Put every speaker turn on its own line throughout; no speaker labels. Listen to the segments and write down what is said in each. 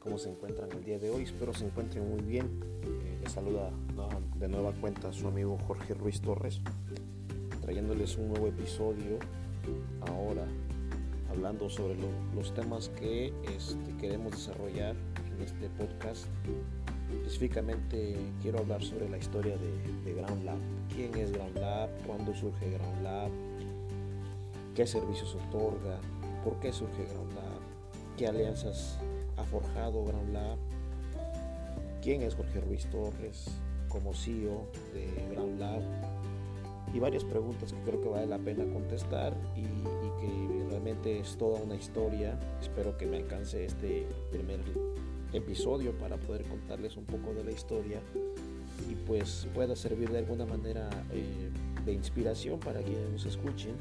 ¿Cómo se encuentran el día de hoy? Espero se encuentren muy bien. Eh, les saluda de nueva cuenta su amigo Jorge Ruiz Torres, trayéndoles un nuevo episodio ahora, hablando sobre los temas que este, queremos desarrollar en este podcast. Específicamente quiero hablar sobre la historia de, de Ground Lab. ¿Quién es Ground Lab? ¿Cuándo surge Ground Lab? ¿Qué servicios otorga? ¿Por qué surge Ground Lab? ¿Qué alianzas ha forjado Ground Lab? ¿Quién es Jorge Ruiz Torres como CEO de Ground Lab? Y varias preguntas que creo que vale la pena contestar y, que realmente es toda una historia. Espero que me alcance este primer episodio para poder contarles un poco de la historia y pues pueda servir de alguna manera eh, de inspiración para quienes nos escuchen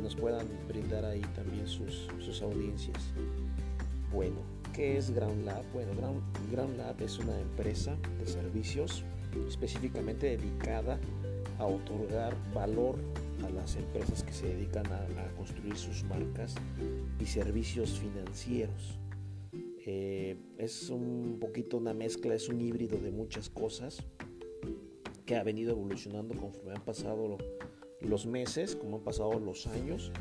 nos puedan brindar ahí también sus, sus audiencias. Bueno, ¿qué es Ground Lab? Bueno, Ground, Lab es una empresa de servicios específicamente dedicada a otorgar valor a las empresas que se dedican a, construir sus marcas y servicios financieros. Eh, es un poquito una mezcla, es un híbrido de muchas cosas que ha venido evolucionando conforme han pasado los meses, como han pasado los años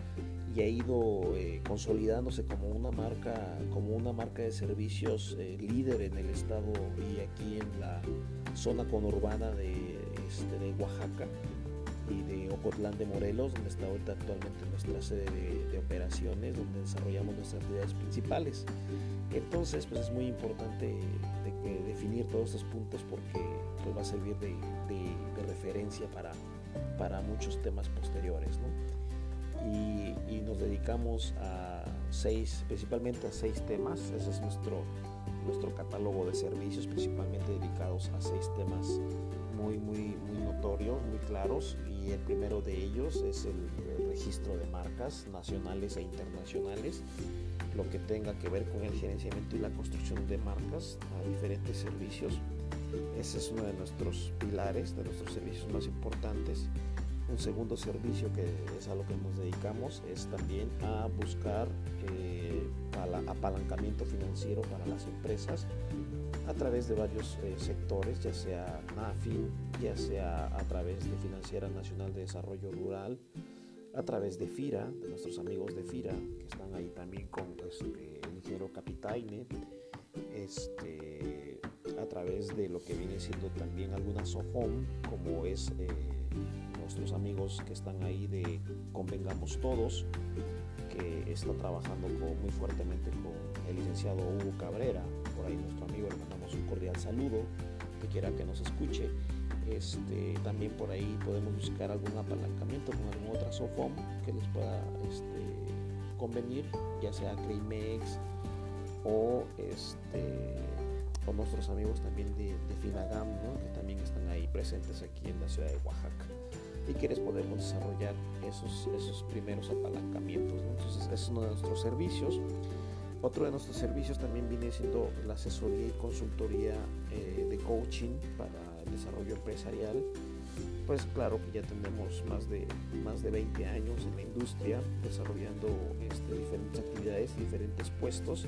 y ha ido eh, consolidándose como una marca, como una marca de servicios eh, líder en el estado y aquí en la zona conurbana de, este, de Oaxaca y de Ocotlán de Morelos, donde está ahorita actualmente nuestra sede de, operaciones, donde desarrollamos nuestras actividades principales. Entonces, pues es muy importante de definir todos estos puntos porque pues, va a servir de, de referencia para, para muchos temas posteriores. ¿no? y, nos dedicamos a seis, principalmente a seis temas. Ese es nuestro, nuestro catálogo de servicios, principalmente dedicados a seis temas muy, muy, muy notorios, muy claros. Y el primero de ellos es el, registro de marcas nacionales e internacionales, lo que tenga que ver con el gerenciamiento y la construcción de marcas a diferentes servicios. Ese es uno de nuestros pilares, de nuestros servicios más importantes. Un segundo servicio que es a lo que nos dedicamos es también a buscar eh, apalancamiento financiero para las empresas a través de varios eh, sectores, ya sea NAFI, ya sea a través de Financiera Nacional de Desarrollo Rural, a través de FIRA, de nuestros amigos de FIRA, que están ahí también con este, el ingeniero Capitaine, este, a través de lo que viene siendo también alguna SOFOM, como es eh, nuestros amigos que están ahí de Convengamos Todos, que está trabajando muy fuertemente con el licenciado Hugo Cabrera, por ahí nuestro amigo le mandamos un cordial saludo, que quiera que nos escuche. Este, también por ahí podemos buscar algún apalancamiento con alguna otra SOFOM que les pueda este, convenir, ya sea Crimex o este o nuestros amigos también de, Finagam, que también están ahí presentes aquí en la ciudad de Oaxaca y quieres podemos desarrollar esos, esos primeros apalancamientos. Entonces, es uno de nuestros servicios. Otro de nuestros servicios también viene siendo la asesoría y consultoría eh, de coaching para el desarrollo empresarial. Pues claro que ya tenemos más de, más de 20 años en la industria desarrollando este, diferentes actividades, diferentes puestos,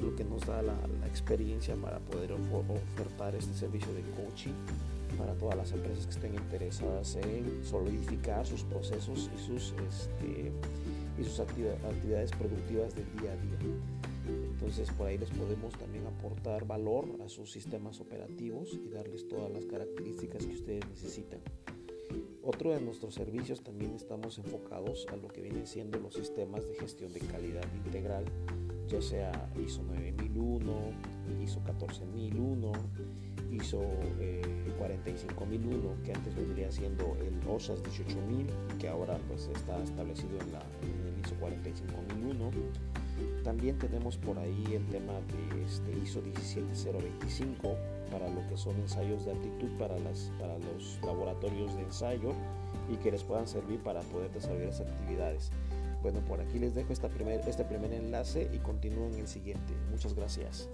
lo que nos da la, la experiencia para poder ofertar este servicio de coaching para todas las empresas que estén interesadas en solidificar sus procesos y sus, este, y sus actividades productivas del día a día. Entonces por ahí les podemos también aportar valor a sus sistemas operativos y darles todas las características que ustedes necesitan. Otro de nuestros servicios también estamos enfocados a lo que vienen siendo los sistemas de gestión de calidad integral, ya sea ISO 9001, ISO 14001, ISO 45001, que antes vendría siendo el OSAS 18000 y que ahora pues está establecido en, la, el ISO 45001. También tenemos por ahí el tema de este ISO 17025 para lo que son ensayos de aptitud para, las, para los laboratorios de ensayo y que les puedan servir para poder desarrollar esas actividades. Bueno, por aquí les dejo esta primer, este primer enlace y continúo en el siguiente. Muchas gracias.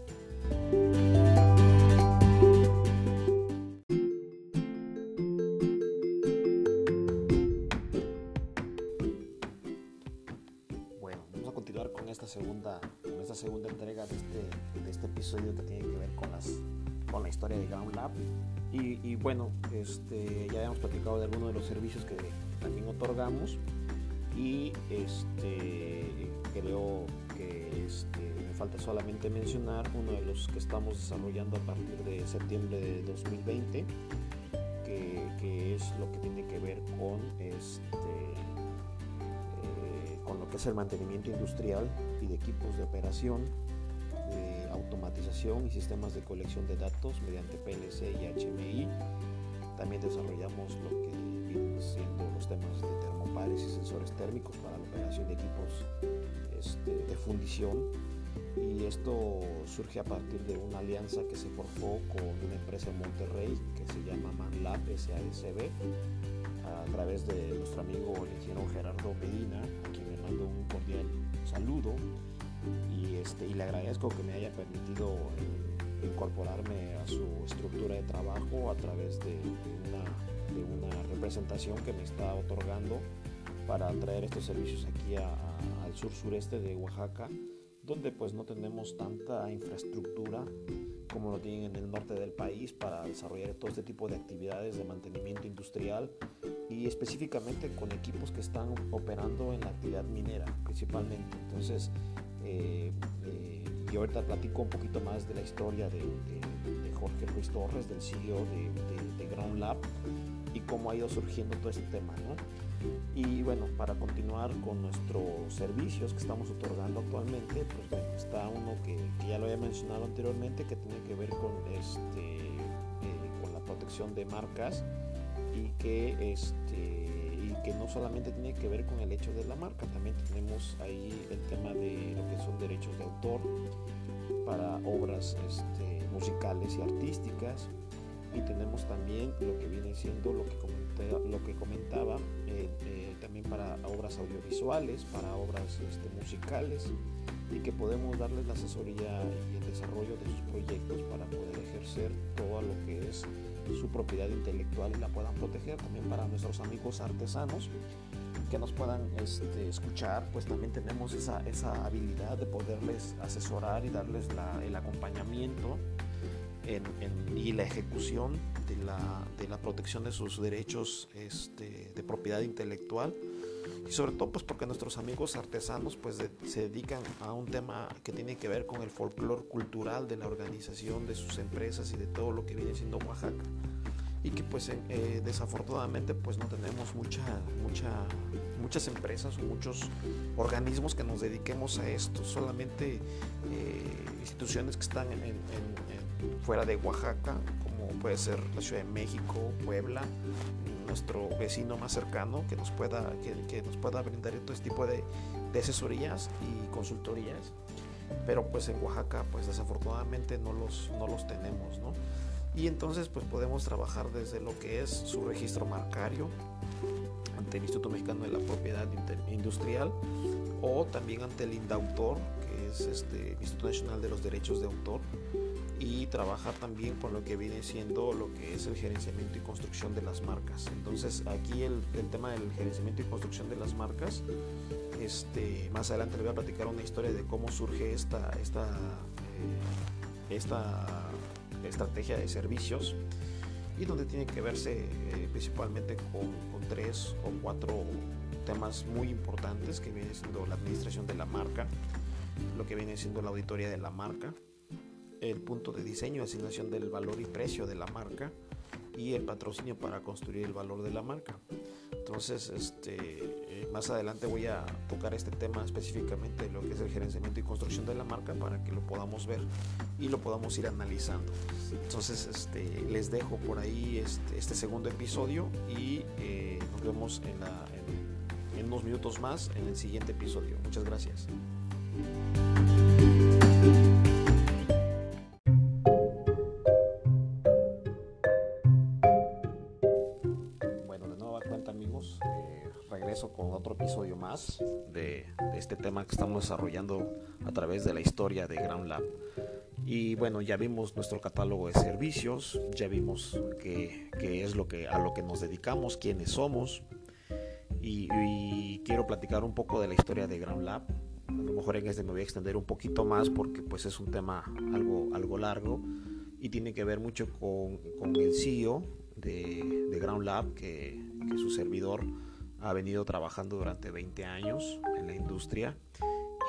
segunda entrega de este, de este episodio que tiene que ver con, las, con la historia de Ground. Y, bueno, este, ya habíamos platicado de algunos de los servicios que también otorgamos y este, creo que este, me falta solamente mencionar uno de los que estamos desarrollando a partir de septiembre de 2020, que, es lo que tiene que ver con este, con lo que es el mantenimiento industrial y de equipos de operación, de automatización y sistemas de colección de datos mediante PLC y HMI. También desarrollamos lo que siendo los temas de termopares y sensores térmicos para la operación de equipos este, de fundición. Y esto surge a partir de una alianza que se forjó con una empresa en Monterrey que se llama ManLab SASB a través de nuestro amigo el ingeniero Gerardo Medina, a quien le mando un cordial saludo y, este, y le agradezco que me haya permitido eh, incorporarme a su estructura de trabajo a través de una, una, representación que me está otorgando para traer estos servicios aquí al sur sureste de Oaxaca donde pues no tenemos tanta infraestructura como lo tienen en el norte del país para desarrollar todo este tipo de actividades de mantenimiento industrial y específicamente con equipos que están operando en la actividad minera principalmente. Entonces, eh, eh, ahorita platico un poquito más de la historia de, Jorge Luis Torres, del CEO de, de, Ground Lab cómo ha ido surgiendo todo este tema. ¿no? Y bueno, para continuar con nuestros servicios que estamos otorgando actualmente, pues bueno, está uno que, ya lo había mencionado anteriormente, que tiene que ver con, este, eh, con la protección de marcas y que, este, y que no solamente tiene que ver con el hecho de la marca, también tenemos ahí el tema de lo que son derechos de autor para obras este, musicales y artísticas y tenemos también lo que viene siendo lo que, comentaba eh, eh, también para obras audiovisuales, para obras este, musicales y que podemos darles la asesoría y el desarrollo de sus proyectos para poder ejercer todo lo que es su propiedad intelectual y la puedan proteger. También para nuestros amigos artesanos que nos puedan este, escuchar, pues también tenemos esa, esa, habilidad de poderles asesorar y darles el acompañamiento y la ejecución de la, de la, protección de sus derechos este, de propiedad intelectual. Y sobre todo pues porque nuestros amigos artesanos pues se dedican a un tema que tiene que ver con el folclore cultural de la organización de sus empresas y de todo lo que viene siendo Oaxaca. Y que pues eh, desafortunadamente pues no tenemos mucha, mucha, muchas empresas o muchos organismos que nos dediquemos a esto, solamente eh, instituciones que están en, fuera de Oaxaca, como puede ser la Ciudad de México, Puebla, nuestro vecino más cercano que nos pueda, que, nos pueda brindar todo este tipo de, asesorías y consultorías. Pero pues en Oaxaca pues desafortunadamente no los, no los tenemos, ¿no? Y entonces pues podemos trabajar desde lo que es su registro marcario ante el Instituto Mexicano de la Propiedad Industrial o también ante el INDAUTOR, que es este Instituto Nacional de los Derechos de Autor, y trabajar también con lo que viene siendo lo que es el gerenciamiento y construcción de las marcas. Entonces aquí el, tema del gerenciamiento y construcción de las marcas, este, más adelante les voy a platicar una historia de cómo surge esta, esta, eh, esta estrategia de servicios y donde tiene que verse eh, principalmente con, con tres o cuatro temas muy importantes que viene siendo la administración de la marca, lo que viene siendo la auditoría de la marca, el punto de diseño, asignación del valor y precio de la marca y el patrocinio para construir el valor de la marca. Entonces, este, eh, más adelante voy a tocar este tema específicamente de lo que es el gerenciamiento y construcción de la marca para que lo podamos ver y lo podamos ir analizando. Entonces, este, les dejo por ahí este, este segundo episodio y eh, nos vemos en, en unos minutos más en el siguiente episodio. Muchas gracias. Más de, este tema que estamos desarrollando a través de la historia de Ground Lab. Y bueno, ya vimos nuestro catálogo de servicios, ya vimos qué, es lo que, a lo que nos dedicamos, quiénes somos. Y, quiero platicar un poco de la historia de Ground Lab a lo mejor en este me voy a extender un poquito más porque pues es un tema algo, algo largo y tiene que ver mucho con, con el CEO de, de Ground Lab que, que, su servidor ha venido trabajando durante 20 años en la industria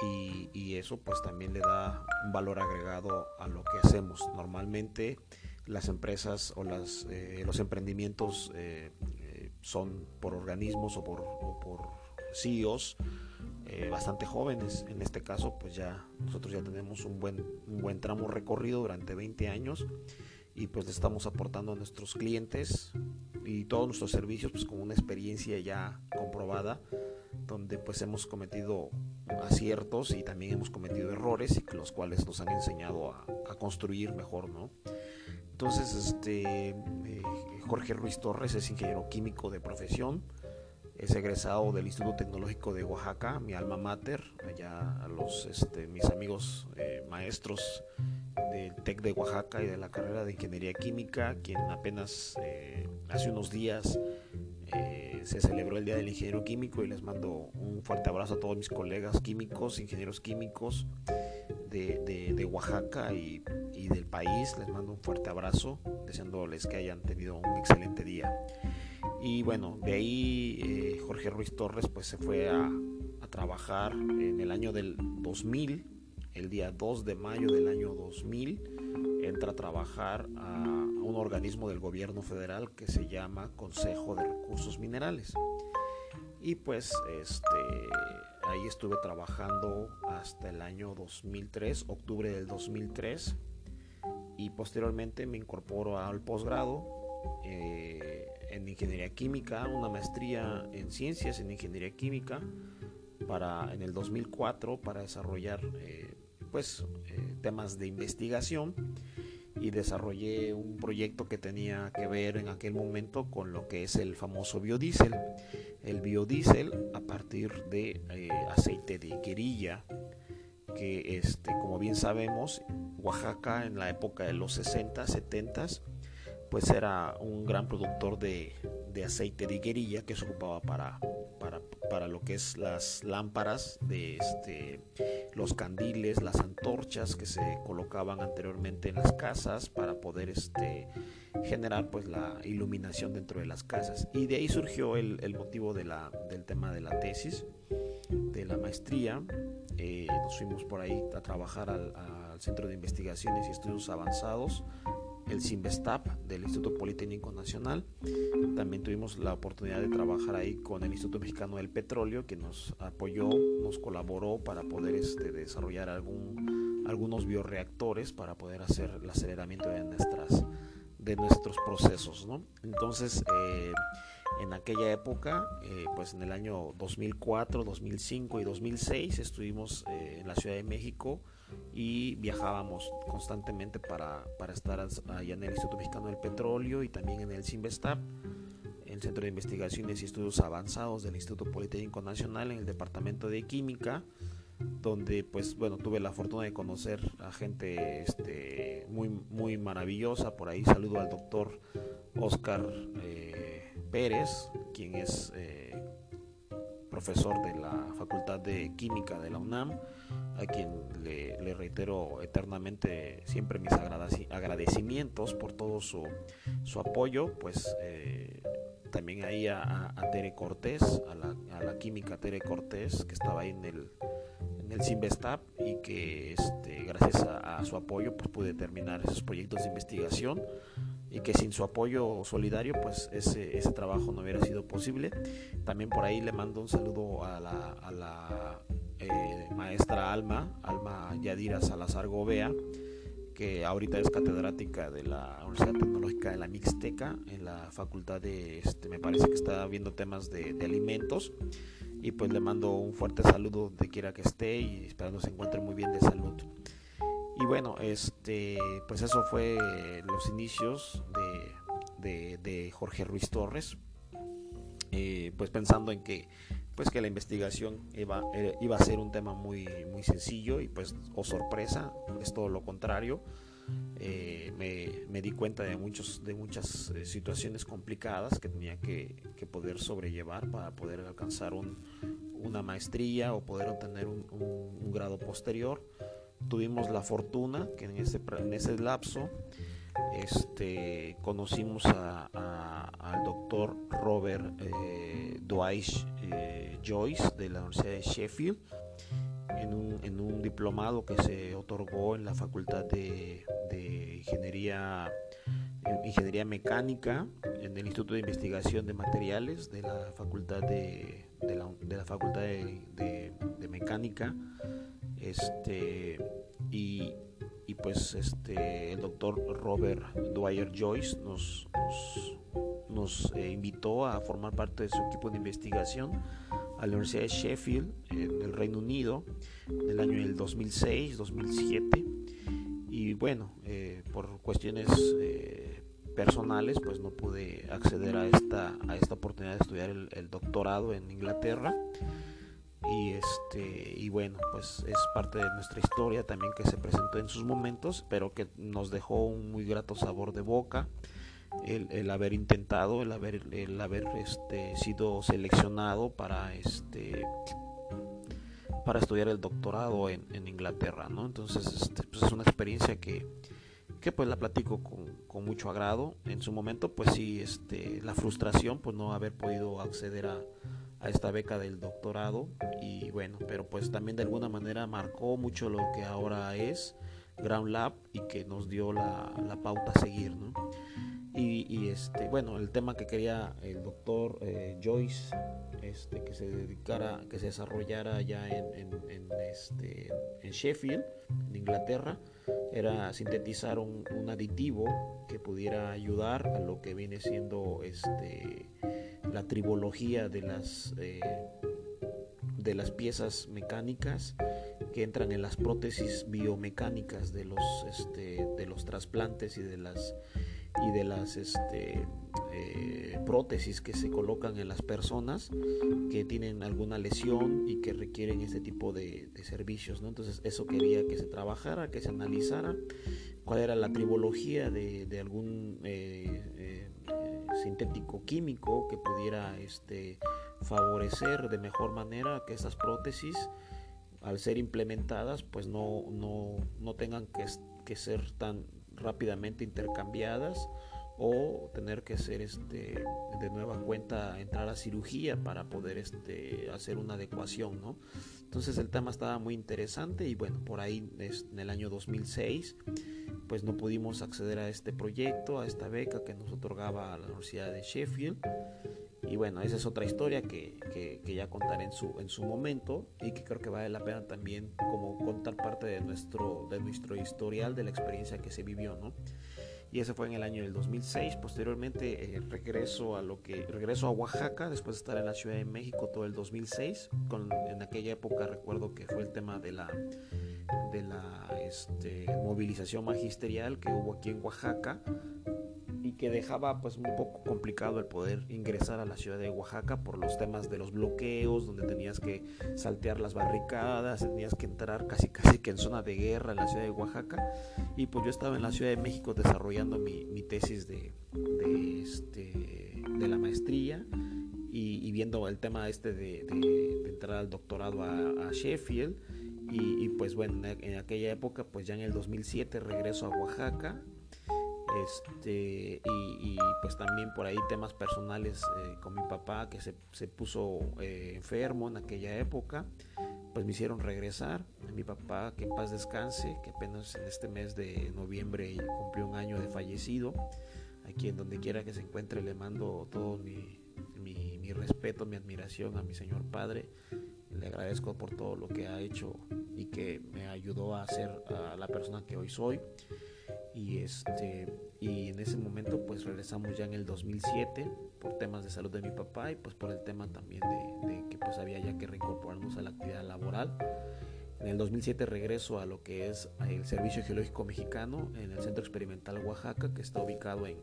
y, y, eso pues también le da un valor agregado a lo que hacemos. Normalmente las empresas o las, eh, los emprendimientos eh, eh, son por organismos o por, o por CEOs eh, bastante jóvenes. En este caso, pues ya nosotros ya tenemos un buen, un buen tramo recorrido durante 20 años y pues le estamos aportando a nuestros clientes y todos nuestros servicios pues con una experiencia ya comprobada donde pues hemos cometido aciertos y también hemos cometido errores y los cuales nos han enseñado a, a construir mejor, ¿no? Entonces, este eh, Jorge Ruiz Torres es ingeniero químico de profesión, es egresado del Instituto Tecnológico de Oaxaca, mi alma mater, allá a los este, mis amigos eh, maestros del TEC de Oaxaca y de la carrera de Ingeniería Química, quien apenas eh, hace unos días eh, se celebró el Día del Ingeniero Químico y les mando un fuerte abrazo a todos mis colegas químicos, ingenieros químicos de, de, Oaxaca y, y del país, les mando un fuerte abrazo, deseándoles que hayan tenido un excelente día. Y bueno, de ahí eh, Jorge Ruiz Torres pues se fue a, a, trabajar en el año del 2000, el día 2 de mayo del año 2000, entra a trabajar a, un organismo del gobierno federal que se llama Consejo de Recursos Minerales. Y pues este, ahí estuve trabajando hasta el año 2003, octubre del 2003, y posteriormente me incorporo al posgrado. Eh, en ingeniería química, una maestría en ciencias en ingeniería química para en el 2004 para desarrollar eh, pues eh, temas de investigación y desarrollé un proyecto que tenía que ver en aquel momento con lo que es el famoso biodiesel. El biodiesel a partir de eh, aceite de guerilla que este como bien sabemos Oaxaca en la época de los 60, 70 pues era un gran productor de, de aceite de guerilla que se ocupaba para, para, lo que es las lámparas de este, los candiles, las antorchas que se colocaban anteriormente en las casas para poder este, generar pues la iluminación dentro de las casas. Y de ahí surgió el, el motivo de la, del tema de la tesis, de la maestría. Eh, nos fuimos por ahí a trabajar al, al Centro de Investigaciones y Estudios Avanzados el CIMBESTAP del Instituto Politécnico Nacional. También tuvimos la oportunidad de trabajar ahí con el Instituto Mexicano del Petróleo, que nos apoyó, nos colaboró para poder este, desarrollar algún, algunos bioreactores para poder hacer el aceleramiento de, nuestras, de nuestros procesos. ¿no? Entonces, eh, en aquella época, eh, pues en el año 2004, 2005 y 2006 estuvimos eh, en la Ciudad de México y viajábamos constantemente para, para estar allá en el Instituto Mexicano del Petróleo y también en el CIMBESTAP, el Centro de Investigaciones y Estudios Avanzados del Instituto Politécnico Nacional en el Departamento de Química, donde pues bueno tuve la fortuna de conocer a gente este, muy, muy maravillosa, por ahí saludo al doctor Oscar eh, Pérez, quien es eh, profesor de la Facultad de Química de la UNAM, a quien le, reitero eternamente siempre mis agradecimientos por todo su, su apoyo, pues eh, también ahí a, Tere Cortés, a la, química Tere Cortés, que estaba ahí en el, en el Simvestap y que este, gracias a, su apoyo pues pude terminar esos proyectos de investigación y que sin su apoyo solidario pues ese, ese trabajo no hubiera sido posible. También por ahí le mando un saludo a la eh, maestra Alma, Alma Yadira Salazar Gobea, que ahorita es catedrática de la Universidad Tecnológica de la Mixteca, en la facultad de, este, me parece que está viendo temas de, alimentos. Y pues le mando un fuerte saludo donde quiera que esté y esperando se encuentre muy bien de salud. Y bueno, este, pues eso fue los inicios de, de, de Jorge Ruiz Torres. Eh, pues pensando en que pues que la investigación iba, iba a ser un tema muy, muy sencillo y pues, o oh sorpresa, es todo lo contrario. eh, me, di cuenta de, muchos, de muchas eh, situaciones complicadas que tenía que, poder sobrellevar para poder alcanzar una maestría o poder obtener un, grado posterior. Tuvimos la fortuna que en ese, en ese lapso este, conocimos al doctor Robert eh, Dwight eh, Joyce de la Universidad de Sheffield en un, diplomado que se otorgó en la Facultad de, Ingeniería, Ingeniería Mecánica en el Instituto de Investigación de Materiales de la Facultad de, la, Facultad de, Mecánica este, y pues este, el doctor Robert Dwyer Joyce nos, nos, eh, invitó a formar parte de su equipo de investigación a la Universidad de Sheffield en el Reino Unido en el año del 2006-2007 y bueno eh, por cuestiones eh, personales pues no pude acceder a esta, a esta oportunidad de estudiar el doctorado en Inglaterra y este y bueno pues es parte de nuestra historia también que se presentó en sus momentos pero que nos dejó un muy grato sabor de boca el, haber intentado el haber el haber este sido seleccionado para este para estudiar el doctorado en, Inglaterra no entonces este, pues es una experiencia que que pues la platico con, con, mucho agrado. En su momento pues sí este la frustración pues no haber podido acceder a a esta beca del doctorado y bueno, pero pues también de alguna manera marcó mucho lo que ahora es Ground Lab y que nos dio la, pauta a seguir, ¿no? Y, este, bueno, el tema que quería el doctor eh, Joyce, este, que se dedicara, que se desarrollara ya en, este, Sheffield, en Inglaterra, era sintetizar un, un, aditivo que pudiera ayudar a lo que viene siendo este la tribología de las, eh, de las piezas mecánicas que entran en las prótesis biomecánicas de los, este, de los trasplantes y de las, y de las este, eh, prótesis que se colocan en las personas que tienen alguna lesión y que requieren este tipo de, servicios. ¿no? Entonces eso quería que se trabajara, que se analizara cuál era la tribología de, algún eh, sintético químico que pudiera este, favorecer de mejor manera que estas prótesis al ser implementadas pues no, no, no tengan que, que, ser tan rápidamente intercambiadas o tener que ser este, de nueva cuenta entrar a cirugía para poder este, hacer una adecuación ¿no? entonces el tema estaba muy interesante y bueno por ahí en el año 2006 pues no pudimos acceder a este proyecto, a esta beca que nos otorgaba la Universidad de Sheffield. Y bueno, esa es otra historia que, que, ya contaré en su, en su momento y que creo que vale la pena también como contar parte de nuestro, de nuestro historial, de la experiencia que se vivió, ¿no? Y ese fue en el año del 2006. Posteriormente eh, regreso a lo que regreso a Oaxaca después de estar en la Ciudad de México todo el 2006. Con, en aquella época recuerdo que fue el tema de la de la este, movilización magisterial que hubo aquí en Oaxaca y que dejaba pues un poco complicado el poder ingresar a la ciudad de Oaxaca por los temas de los bloqueos, donde tenías que saltear las barricadas, tenías que entrar casi casi que en zona de guerra en la ciudad de Oaxaca y pues yo estaba en la ciudad de México desarrollando mi, tesis de, de, este, la maestría y, viendo el tema este de, entrar al doctorado a, Sheffield y, pues bueno, en aquella época, pues ya en el 2007 regreso a Oaxaca. Este, y, pues también por ahí temas personales eh, con mi papá que se, se puso eh, enfermo en aquella época, pues me hicieron regresar. Mi papá, que en paz descanse, que apenas en este mes de noviembre cumplió un año de fallecido. Aquí en donde quiera que se encuentre le mando todo mi, mi, mi respeto, mi admiración a mi señor padre le agradezco por todo lo que ha hecho y que me ayudó a ser a la persona que hoy soy. Y, este, y en ese momento pues regresamos ya en el 2007 por temas de salud de mi papá y pues por el tema también de, que pues había ya que reincorporarnos a la actividad laboral. En el 2007 regreso a lo que es el Servicio Geológico Mexicano en el Centro Experimental Oaxaca que está ubicado en,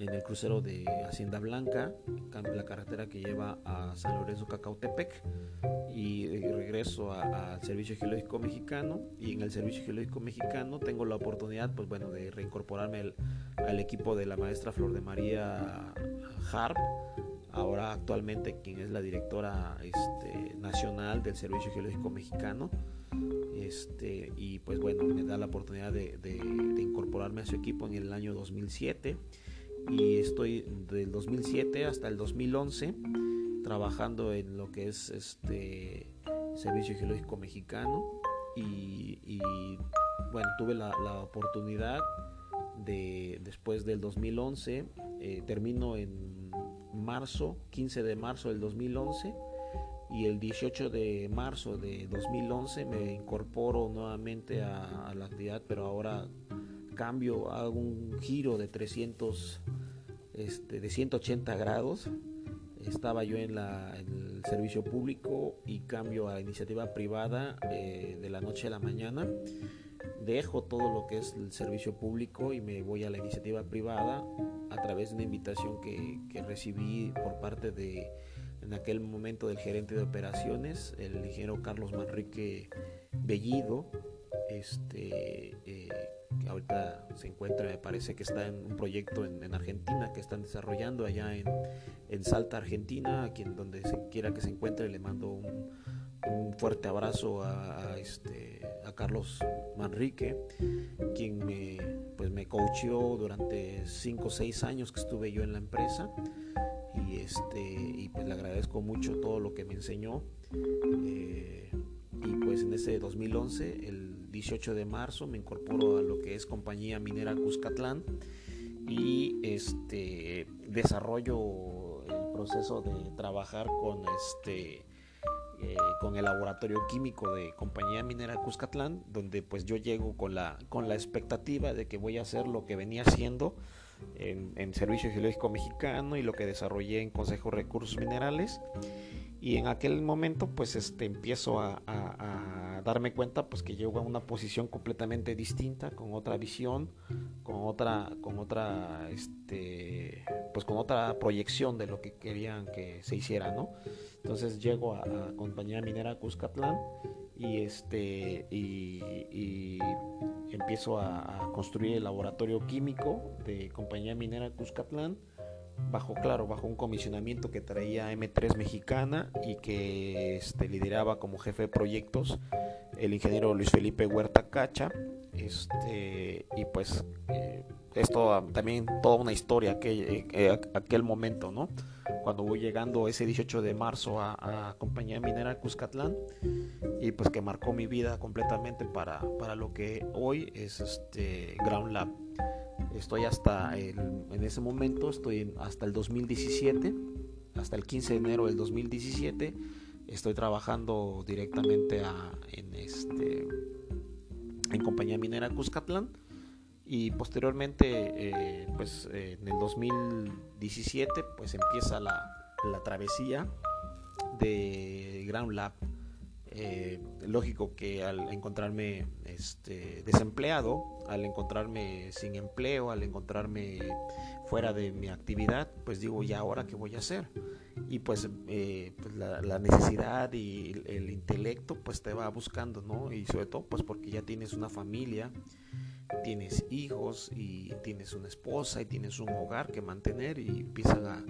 en el crucero de Hacienda Blanca, la carretera que lleva a San Lorenzo Cacautepec y regreso al Servicio Geológico Mexicano y en el Servicio Geológico Mexicano tengo la oportunidad pues bueno de reincorporarme al, equipo de la maestra Flor de María Harp ahora actualmente quien es la directora este, nacional del Servicio Geológico Mexicano. Este, y pues bueno me da la oportunidad de, de incorporarme a su equipo en el año 2007 y estoy del 2007 hasta el 2011 trabajando en lo que es este Servicio Geológico Mexicano y, bueno, tuve la, oportunidad de después del 2011, eh, termino en marzo, 15 de marzo del 2011 y el 18 de marzo de 2011 me incorporo nuevamente a la actividad, pero ahora cambio, hago un giro de 300, este, de 180 grados. Estaba yo en, la, el servicio público y cambio a la iniciativa privada eh, de la noche a la mañana. Dejo todo lo que es el servicio público y me voy a la iniciativa privada a través de una invitación que, que recibí por parte de, en aquel momento, del gerente de operaciones, el ingeniero Carlos Manrique Bellido, este, eh, ahorita se encuentra, me parece que está en un proyecto en, Argentina que están desarrollando allá en, Salta, Argentina, a quien donde se quiera que se encuentre le mando un, fuerte abrazo a, este, a Carlos Manrique, quien me, pues me coacheó durante 5 o 6 años que estuve yo en la empresa y, este, y pues le agradezco mucho todo lo que me enseñó. Eh, y pues en ese 2011, el 18 de marzo me incorporo a lo que es compañía minera Cuscatlán y este desarrollo el proceso de trabajar con este eh, con el laboratorio químico de compañía minera Cuscatlán donde pues yo llego con la con la expectativa de que voy a hacer lo que venía haciendo en, en Servicio Geológico Mexicano y lo que desarrollé en Consejo de Recursos Minerales y en aquel momento pues este empiezo a, darme cuenta pues que llego a una posición completamente distinta con otra visión con otra con otra este pues con otra proyección de lo que querían que se hiciera no entonces llego a, compañía minera Cuscatlán y este y, empiezo a, a, construir el laboratorio químico de compañía minera Cuscatlán bajo, claro, bajo un comisionamiento que traía M3 Mexicana y que este, lideraba como jefe de proyectos el ingeniero Luis Felipe Huerta Cacha. Este, y pues eh, esto también toda una historia aquel, eh, aquel momento, ¿no? Cuando voy llegando ese 18 de marzo a, Compañía Minera Cuscatlán y pues que marcó mi vida completamente para, para lo que hoy es este Ground Lab. Estoy hasta el, en ese momento, estoy hasta el 2017, hasta el 15 de enero del 2017, estoy trabajando directamente en, este, en compañía minera Cuscatlán. Y posteriormente, eh, pues en el 2017, pues empieza la, la travesía de Ground Lab eh, lógico que al encontrarme este, desempleado, al encontrarme sin empleo, al encontrarme fuera de mi actividad, pues digo, ¿y ahora qué voy a hacer? Y pues, eh, pues la, necesidad y el intelecto pues te va buscando, ¿no? Y sobre todo pues porque ya tienes una familia, tienes hijos y tienes una esposa y tienes un hogar que mantener y empiezan a,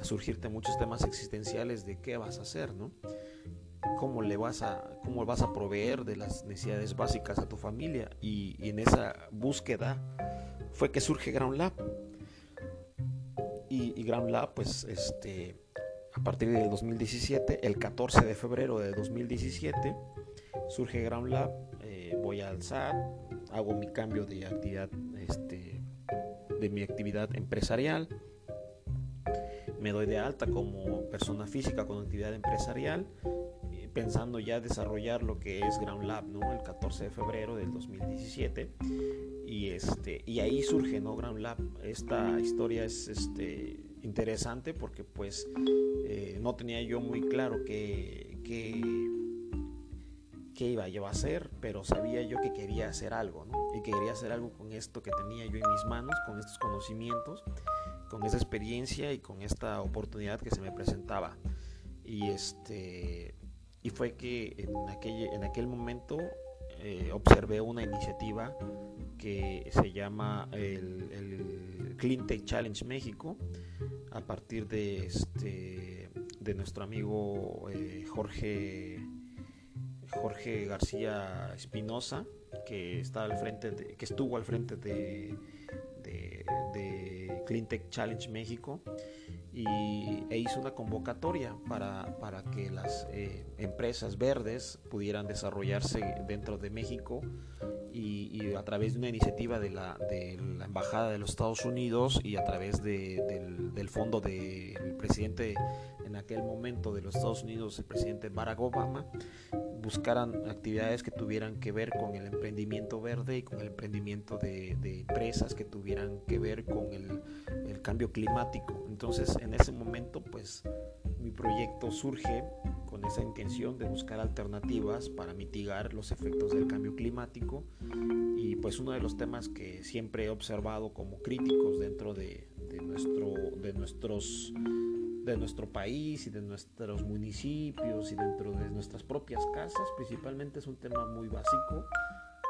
a surgirte muchos temas existenciales de qué vas a hacer, ¿no? Cómo le vas a, cómo vas a proveer de las necesidades básicas a tu familia. Y, en esa búsqueda fue que surge Ground Lab. Y, Ground Lab, pues, este, a partir del 2017, el 14 de febrero de 2017, surge Ground Lab. Eh, voy al SAT, hago mi cambio de actividad, este, de mi actividad empresarial me doy de alta como persona física con actividad empresarial pensando ya desarrollar lo que es Ground Lab, ¿no? El 14 de febrero del 2017 y este y ahí surge, ¿no? Ground Lab. Esta historia es este interesante porque pues eh, no tenía yo muy claro qué, qué, iba yo a hacer, pero sabía yo que quería hacer algo. Y quería hacer algo con esto que tenía yo en mis manos, con estos conocimientos con esa experiencia y con esta oportunidad que se me presentaba. Y este y fue que en aquel, en aquel momento eh, observé una iniciativa que se llama el, Clean Tech Challenge México a partir de este de nuestro amigo eh, Jorge Jorge García Espinosa que está al frente que estuvo al frente de, de, Clean Tech Challenge México y, e hizo una convocatoria para, para que las eh, empresas verdes pudieran desarrollarse dentro de México y, a través de una iniciativa de la, de la, Embajada de los Estados Unidos y a través de, del, del, fondo del presidente en aquel momento de los Estados Unidos, el presidente Barack Obama, buscaran actividades que tuvieran que ver con el emprendimiento verde y con el emprendimiento de, empresas que tuvieran que ver con el, el, cambio climático. Entonces, en ese momento, pues mi proyecto surge con esa intención de buscar alternativas para mitigar los efectos del cambio climático y pues uno de los temas que siempre he observado como críticos dentro de, de nuestro, de nuestros de nuestro país y de nuestros municipios y dentro de nuestras propias casas, principalmente es un tema muy básico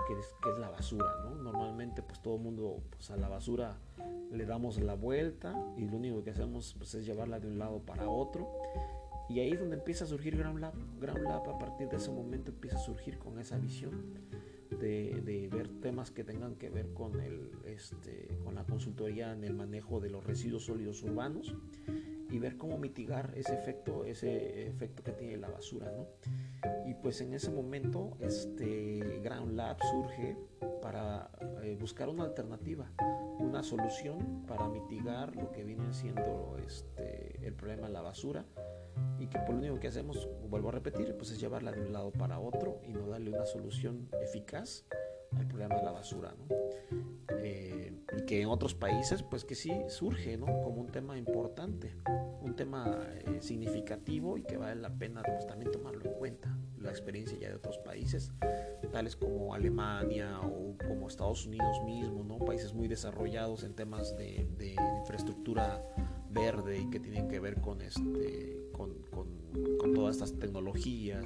que es, que es la basura, ¿no? Normalmente pues todo el mundo pues a la basura le damos la vuelta y lo único que hacemos pues es llevarla de un lado para otro y ahí es donde empieza a surgir Ground Lab. Ground Lab a partir de ese momento empieza a surgir con esa visión de, de, ver temas que tengan que ver con, el, este, con la consultoría en el manejo de los residuos sólidos urbanos y ver cómo mitigar ese efecto, ese efecto que tiene la basura, ¿no? Y pues en ese momento este Ground Lab surge para eh, buscar una alternativa, una solución para mitigar lo que viene siendo este, el problema de la basura y que por lo único que hacemos, vuelvo a repetir, pues es llevarla de un lado para otro y no darle una solución eficaz al problema de la basura, ¿no? Eh, y que en otros países, pues que sí surge, ¿no? Como un tema importante, un tema eh, significativo y que vale la pena pues, también tomarlo en cuenta, la experiencia ya de otros países, tales como Alemania o como Estados Unidos mismo, ¿no? Países muy desarrollados en temas de, infraestructura verde y que tienen que ver con, este, con, con, todas estas tecnologías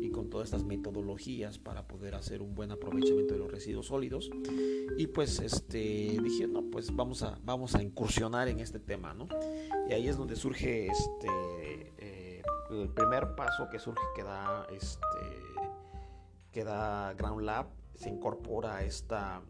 y con todas estas metodologías para poder hacer un buen aprovechamiento de los residuos sólidos. Y pues este, dije, no, pues vamos a, vamos a incursionar en este tema, ¿no? Y ahí es donde surge este, eh, el primer paso que surge que da, este, que da Ground Lab, se incorpora a esta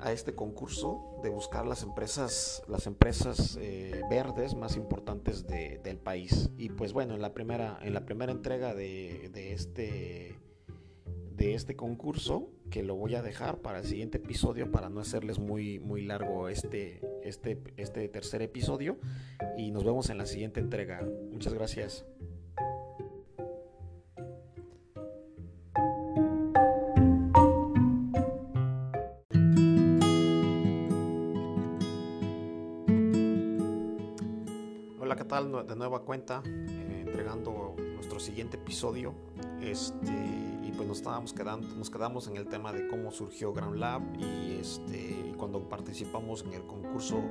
a este concurso de buscar las empresas, las empresas eh, verdes más importantes de, del país. Y pues bueno, en la primera, en la primera entrega de, de, este, de este concurso, que lo voy a dejar para el siguiente episodio, para no hacerles muy, muy largo este, este, este tercer episodio. Y nos vemos en la siguiente entrega. Muchas gracias. De nueva cuenta, eh, entregando nuestro siguiente episodio. Este, y pues nos estábamos quedando, nos quedamos en el tema de cómo surgió Ground Lab y, este, cuando participamos en el concurso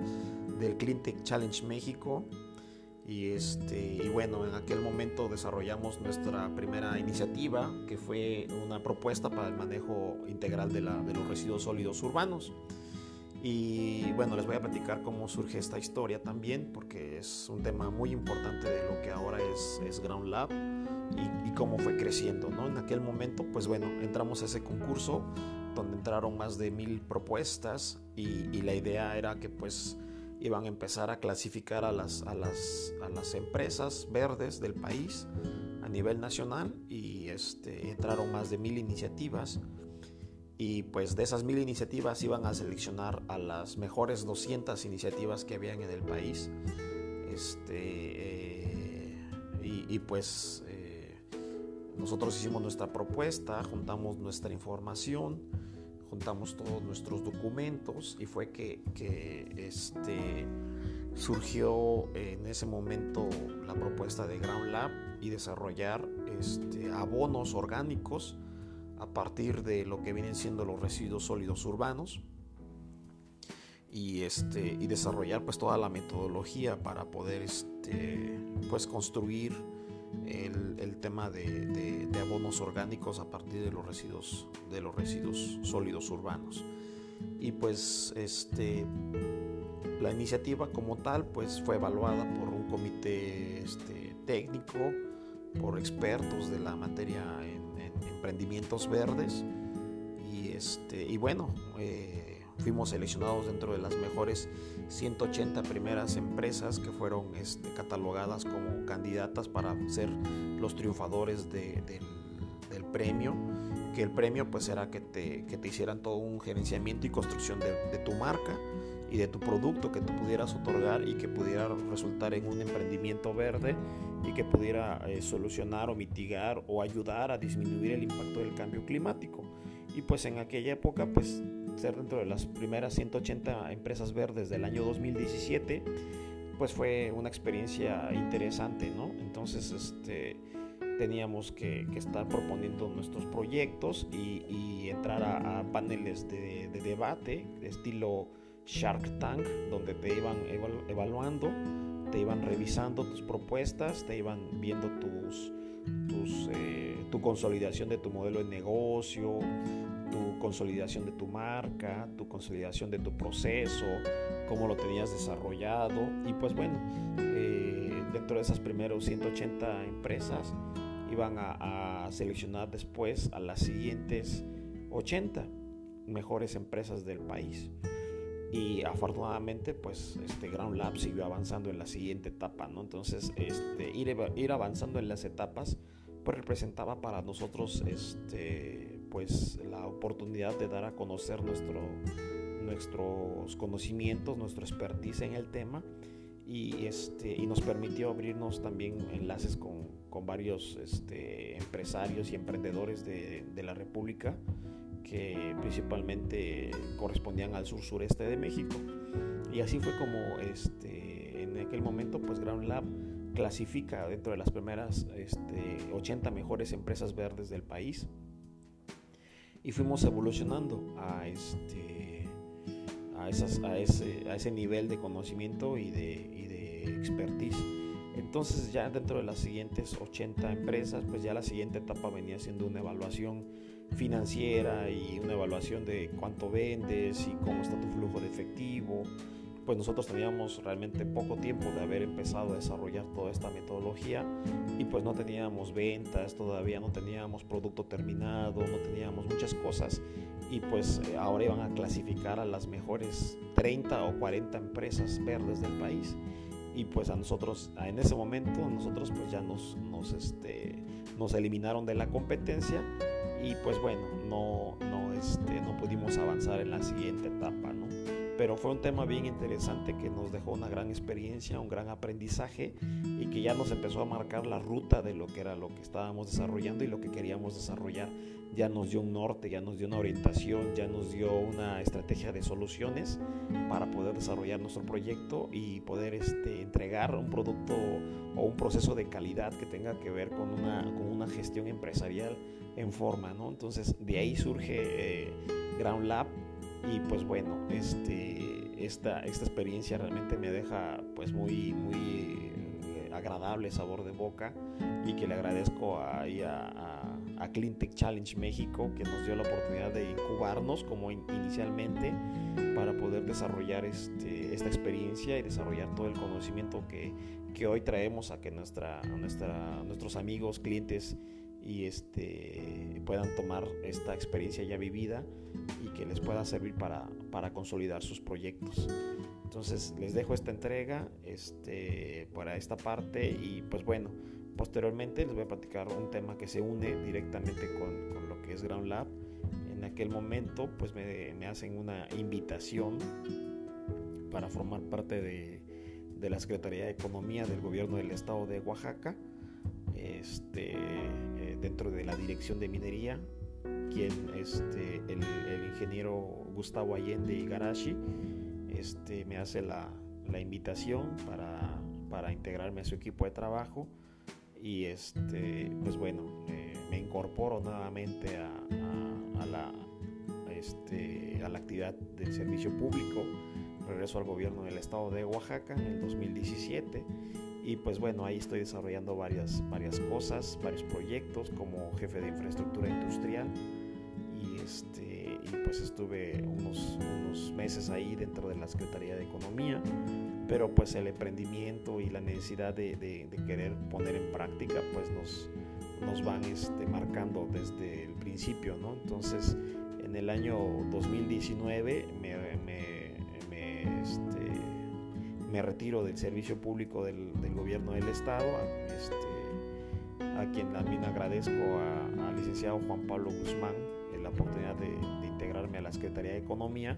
del Cleantech Challenge México. Y, este, y bueno, en aquel momento desarrollamos nuestra primera iniciativa, que fue una propuesta para el manejo integral de, la, de los residuos sólidos urbanos. Y bueno, les voy a platicar cómo surge esta historia también, porque es un tema muy importante de lo que ahora es, es Ground Lab y, cómo fue creciendo. ¿no? En aquel momento, pues bueno, entramos a ese concurso donde entraron más de mil propuestas y, y la idea era que pues iban a empezar a clasificar a las, a las, a las empresas verdes del país a nivel nacional y este, entraron más de mil iniciativas y pues de esas mil iniciativas iban a seleccionar a las mejores 200 iniciativas que habían en el país. Este, eh, y, pues eh, nosotros hicimos nuestra propuesta, juntamos nuestra información, juntamos todos nuestros documentos y fue que, este, surgió en ese momento la propuesta de Ground Lab y desarrollar este, abonos orgánicos a partir de lo que vienen siendo los residuos sólidos urbanos. y, este, y desarrollar pues toda la metodología para poder este, pues construir el, el tema de, de, abonos orgánicos a partir de los residuos, de los residuos sólidos urbanos. Y pues este, la iniciativa como tal pues fue evaluada por un comité este, técnico, por expertos de la materia emprendimientos verdes. Y, este, y bueno, eh, fuimos seleccionados dentro de las mejores 180 primeras empresas que fueron este, catalogadas como candidatas para ser los triunfadores de, del, premio. Que el premio pues era que te, que te hicieran todo un gerenciamiento y construcción de tu marca y de tu producto que tú pudieras otorgar y que pudiera resultar en un emprendimiento verde y que pudiera eh, solucionar o mitigar o ayudar a disminuir el impacto del cambio climático. Y pues en aquella época, pues ser dentro de las primeras 180 empresas verdes del año 2017, pues fue una experiencia interesante, ¿no? Entonces, este, teníamos que, que estar proponiendo nuestros proyectos y, y entrar a, a paneles de, de, debate, de estilo Shark Tank, donde te iban evaluando, te iban revisando tus propuestas, te iban viendo tus, eh, tu consolidación de tu modelo de negocio, tu consolidación de tu marca, tu consolidación de tu proceso, cómo lo tenías desarrollado. Y pues bueno, eh, dentro de esas primeras 180 empresas iban a, a seleccionar después a las siguientes 80 mejores empresas del país y afortunadamente pues este Ground Lab siguió avanzando en la siguiente etapa, ¿no? Entonces este, ir, ir avanzando en las etapas pues representaba para nosotros este, pues la oportunidad de dar a conocer nuestro, nuestros conocimientos, nuestro expertise en el tema y, este, y nos permitió abrirnos también enlaces con, con varios este, empresarios y emprendedores de, de la República que principalmente correspondían al sur sureste de México. Y así fue como este, en aquel momento pues Ground Lab clasifica dentro de las primeras este, 80 mejores empresas verdes del país. Y fuimos evolucionando a, este, a, esas, a, ese, a ese nivel de conocimiento y de, y de expertise. Entonces ya dentro de las siguientes 80 empresas, pues ya la siguiente etapa venía siendo una evaluación financiera y una evaluación de cuánto vendes y cómo está tu flujo de efectivo. Pues nosotros teníamos realmente poco tiempo de haber empezado a desarrollar toda esta metodología y pues no teníamos ventas, todavía no teníamos producto terminado, no teníamos muchas cosas y pues ahora iban a clasificar a las mejores 30 o 40 empresas verdes del país y pues a nosotros en ese momento nosotros pues ya nos, nos, este, nos eliminaron de la competencia y pues bueno, no, no, este, no pudimos avanzar en la siguiente etapa, ¿no? Pero fue un tema bien interesante que nos dejó una gran experiencia, un gran aprendizaje y que ya nos empezó a marcar la ruta de lo que era lo que estábamos desarrollando y lo que queríamos desarrollar. Ya nos dio un norte, ya nos dio una orientación, ya nos dio una estrategia de soluciones para poder desarrollar nuestro proyecto y poder este, entregar un producto o un proceso de calidad que tenga que ver con una, con una gestión empresarial en forma, ¿no? Entonces de ahí surge eh, Ground Lab y pues bueno, este, esta, esta experiencia realmente me deja pues muy, muy eh, agradable sabor de boca y que le agradezco a, a, a, Cleantech Challenge México que nos dio la oportunidad de incubarnos como inicialmente para poder desarrollar este, esta experiencia y desarrollar todo el conocimiento que, que hoy traemos a que nuestra, nuestra, nuestros amigos, clientes y este, puedan tomar esta experiencia ya vivida y que les pueda servir para, para consolidar sus proyectos. Entonces les dejo esta entrega este, para esta parte y pues bueno, posteriormente les voy a platicar un tema que se une directamente con, con lo que es Ground Lab. En aquel momento pues me, me hacen una invitación para formar parte de, de la Secretaría de Economía del Gobierno del Estado de Oaxaca este, eh, dentro de la dirección de minería, quien este, el, ingeniero Gustavo Allende Igarashi este, me hace la, invitación para, integrarme a su equipo de trabajo. Y este, pues bueno, eh, me incorporo nuevamente a, la, a la actividad del servicio público. Regreso al gobierno del estado de Oaxaca en el 2017 y pues bueno, ahí estoy desarrollando varias, varias cosas, varios proyectos como jefe de infraestructura industrial y, este, y pues estuve unos, unos meses ahí dentro de la Secretaría de Economía, pero pues el emprendimiento y la necesidad de, de, querer poner en práctica pues nos, nos van este, marcando desde el principio, ¿no? Entonces en el año 2019 me, me, me este, me retiro del servicio público del, gobierno del estado, a, este, a quien también agradezco al licenciado Juan Pablo Guzmán la oportunidad de, integrarme a la Secretaría de Economía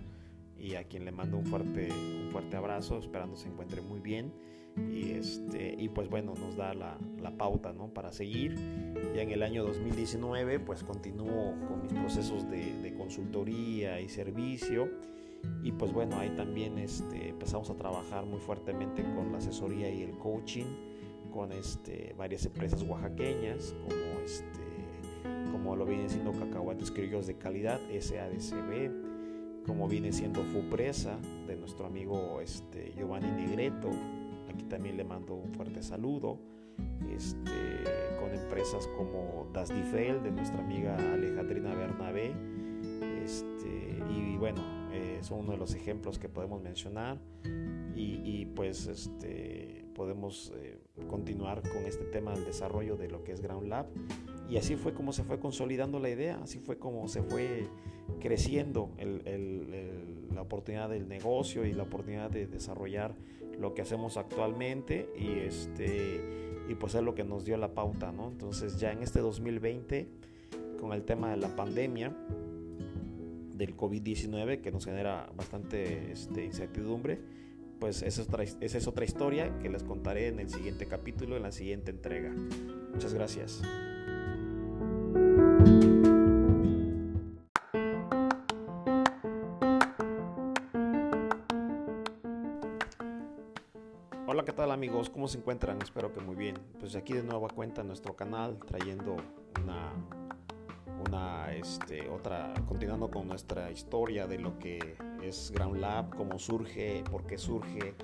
y a quien le mando un fuerte, un fuerte abrazo, esperando se encuentre muy bien. Y, este, y pues bueno, nos da la, la pauta ¿no? para seguir. Ya en el año 2019 pues continúo con mis procesos de, de consultoría y servicio y pues bueno, ahí también este, empezamos a trabajar muy fuertemente con la asesoría y el coaching con este, varias empresas oaxaqueñas como, este, como lo viene siendo Cacahuates Criollos de Calidad, SADCB, como viene siendo Fupresa de nuestro amigo este, Giovanni Negreto, aquí también le mando un fuerte saludo, este, con empresas como Das Difel de nuestra amiga Alejandrina Bernabé, este, y bueno, son uno de los ejemplos que podemos mencionar. Y, pues este, podemos eh, continuar con este tema del desarrollo de lo que es Ground Lab. Y así fue como se fue consolidando la idea, así fue como se fue creciendo la oportunidad del negocio y la oportunidad de desarrollar lo que hacemos actualmente. Y este y pues es lo que nos dio la pauta, ¿no? Entonces ya en este 2020 con el tema de la pandemia del COVID-19 que nos genera bastante este, incertidumbre, pues esa es, otra, esa es otra historia que les contaré en el siguiente capítulo, en la siguiente entrega. Muchas gracias. Hola, ¿qué tal amigos? ¿Cómo se encuentran? Espero que muy bien. Pues aquí de nuevo a cuenta nuestro canal trayendo una una este, otra, continuando con nuestra historia de lo que es Ground Lab, cómo surge, por qué surge,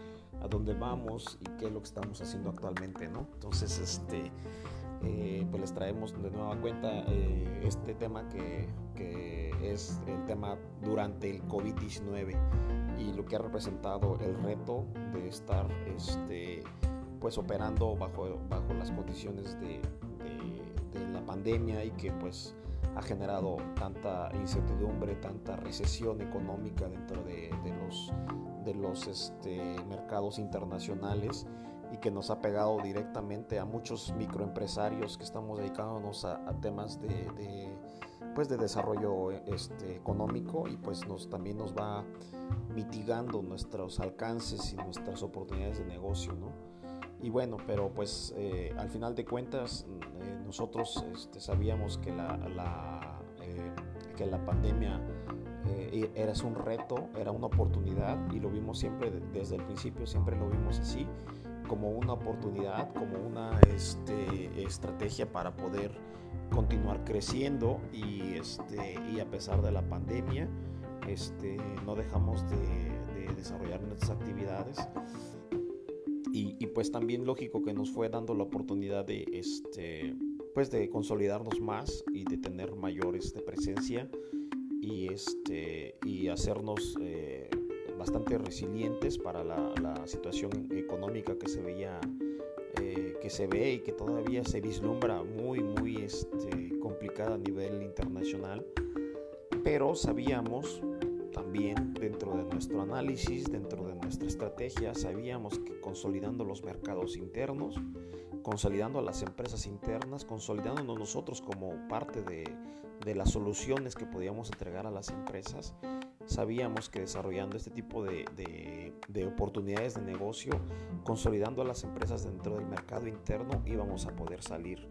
a dónde vamos y qué es lo que estamos haciendo actualmente, ¿no? Entonces, este, eh, pues les traemos de nueva cuenta eh, este tema que, que, es el tema durante el COVID-19 y lo que ha representado el reto de estar este, pues operando bajo, bajo las condiciones de, de, de la pandemia y que pues ha generado tanta incertidumbre, tanta recesión económica dentro de, los, de los este, mercados internacionales y que nos ha pegado directamente a muchos microempresarios que estamos dedicándonos a, temas de, pues de desarrollo este, económico y pues nos, también nos va mitigando nuestros alcances y nuestras oportunidades de negocio, ¿no? Y bueno, pero pues eh, al final de cuentas eh, nosotros este, sabíamos que la, eh, que la pandemia era un reto, era una oportunidad y lo vimos siempre desde el principio, siempre lo vimos así, como una oportunidad, como una este, estrategia para poder continuar creciendo y, este, y a pesar de la pandemia este, no dejamos de, de desarrollar nuestras actividades y, pues también lógico que nos fue dando la oportunidad de este pues de consolidarnos más y de tener mayor este, presencia y este y hacernos eh, bastante resilientes para la, situación económica que se veía eh, que se ve y que todavía se vislumbra muy muy este, complicada a nivel internacional. Pero sabíamos también dentro de nuestro análisis, dentro de nuestra estrategia, sabíamos que consolidando los mercados internos, consolidando a las empresas internas, consolidándonos nosotros como parte de, las soluciones que podíamos entregar a las empresas, sabíamos que desarrollando este tipo de, de, oportunidades de negocio, consolidando a las empresas dentro del mercado interno, íbamos a poder salir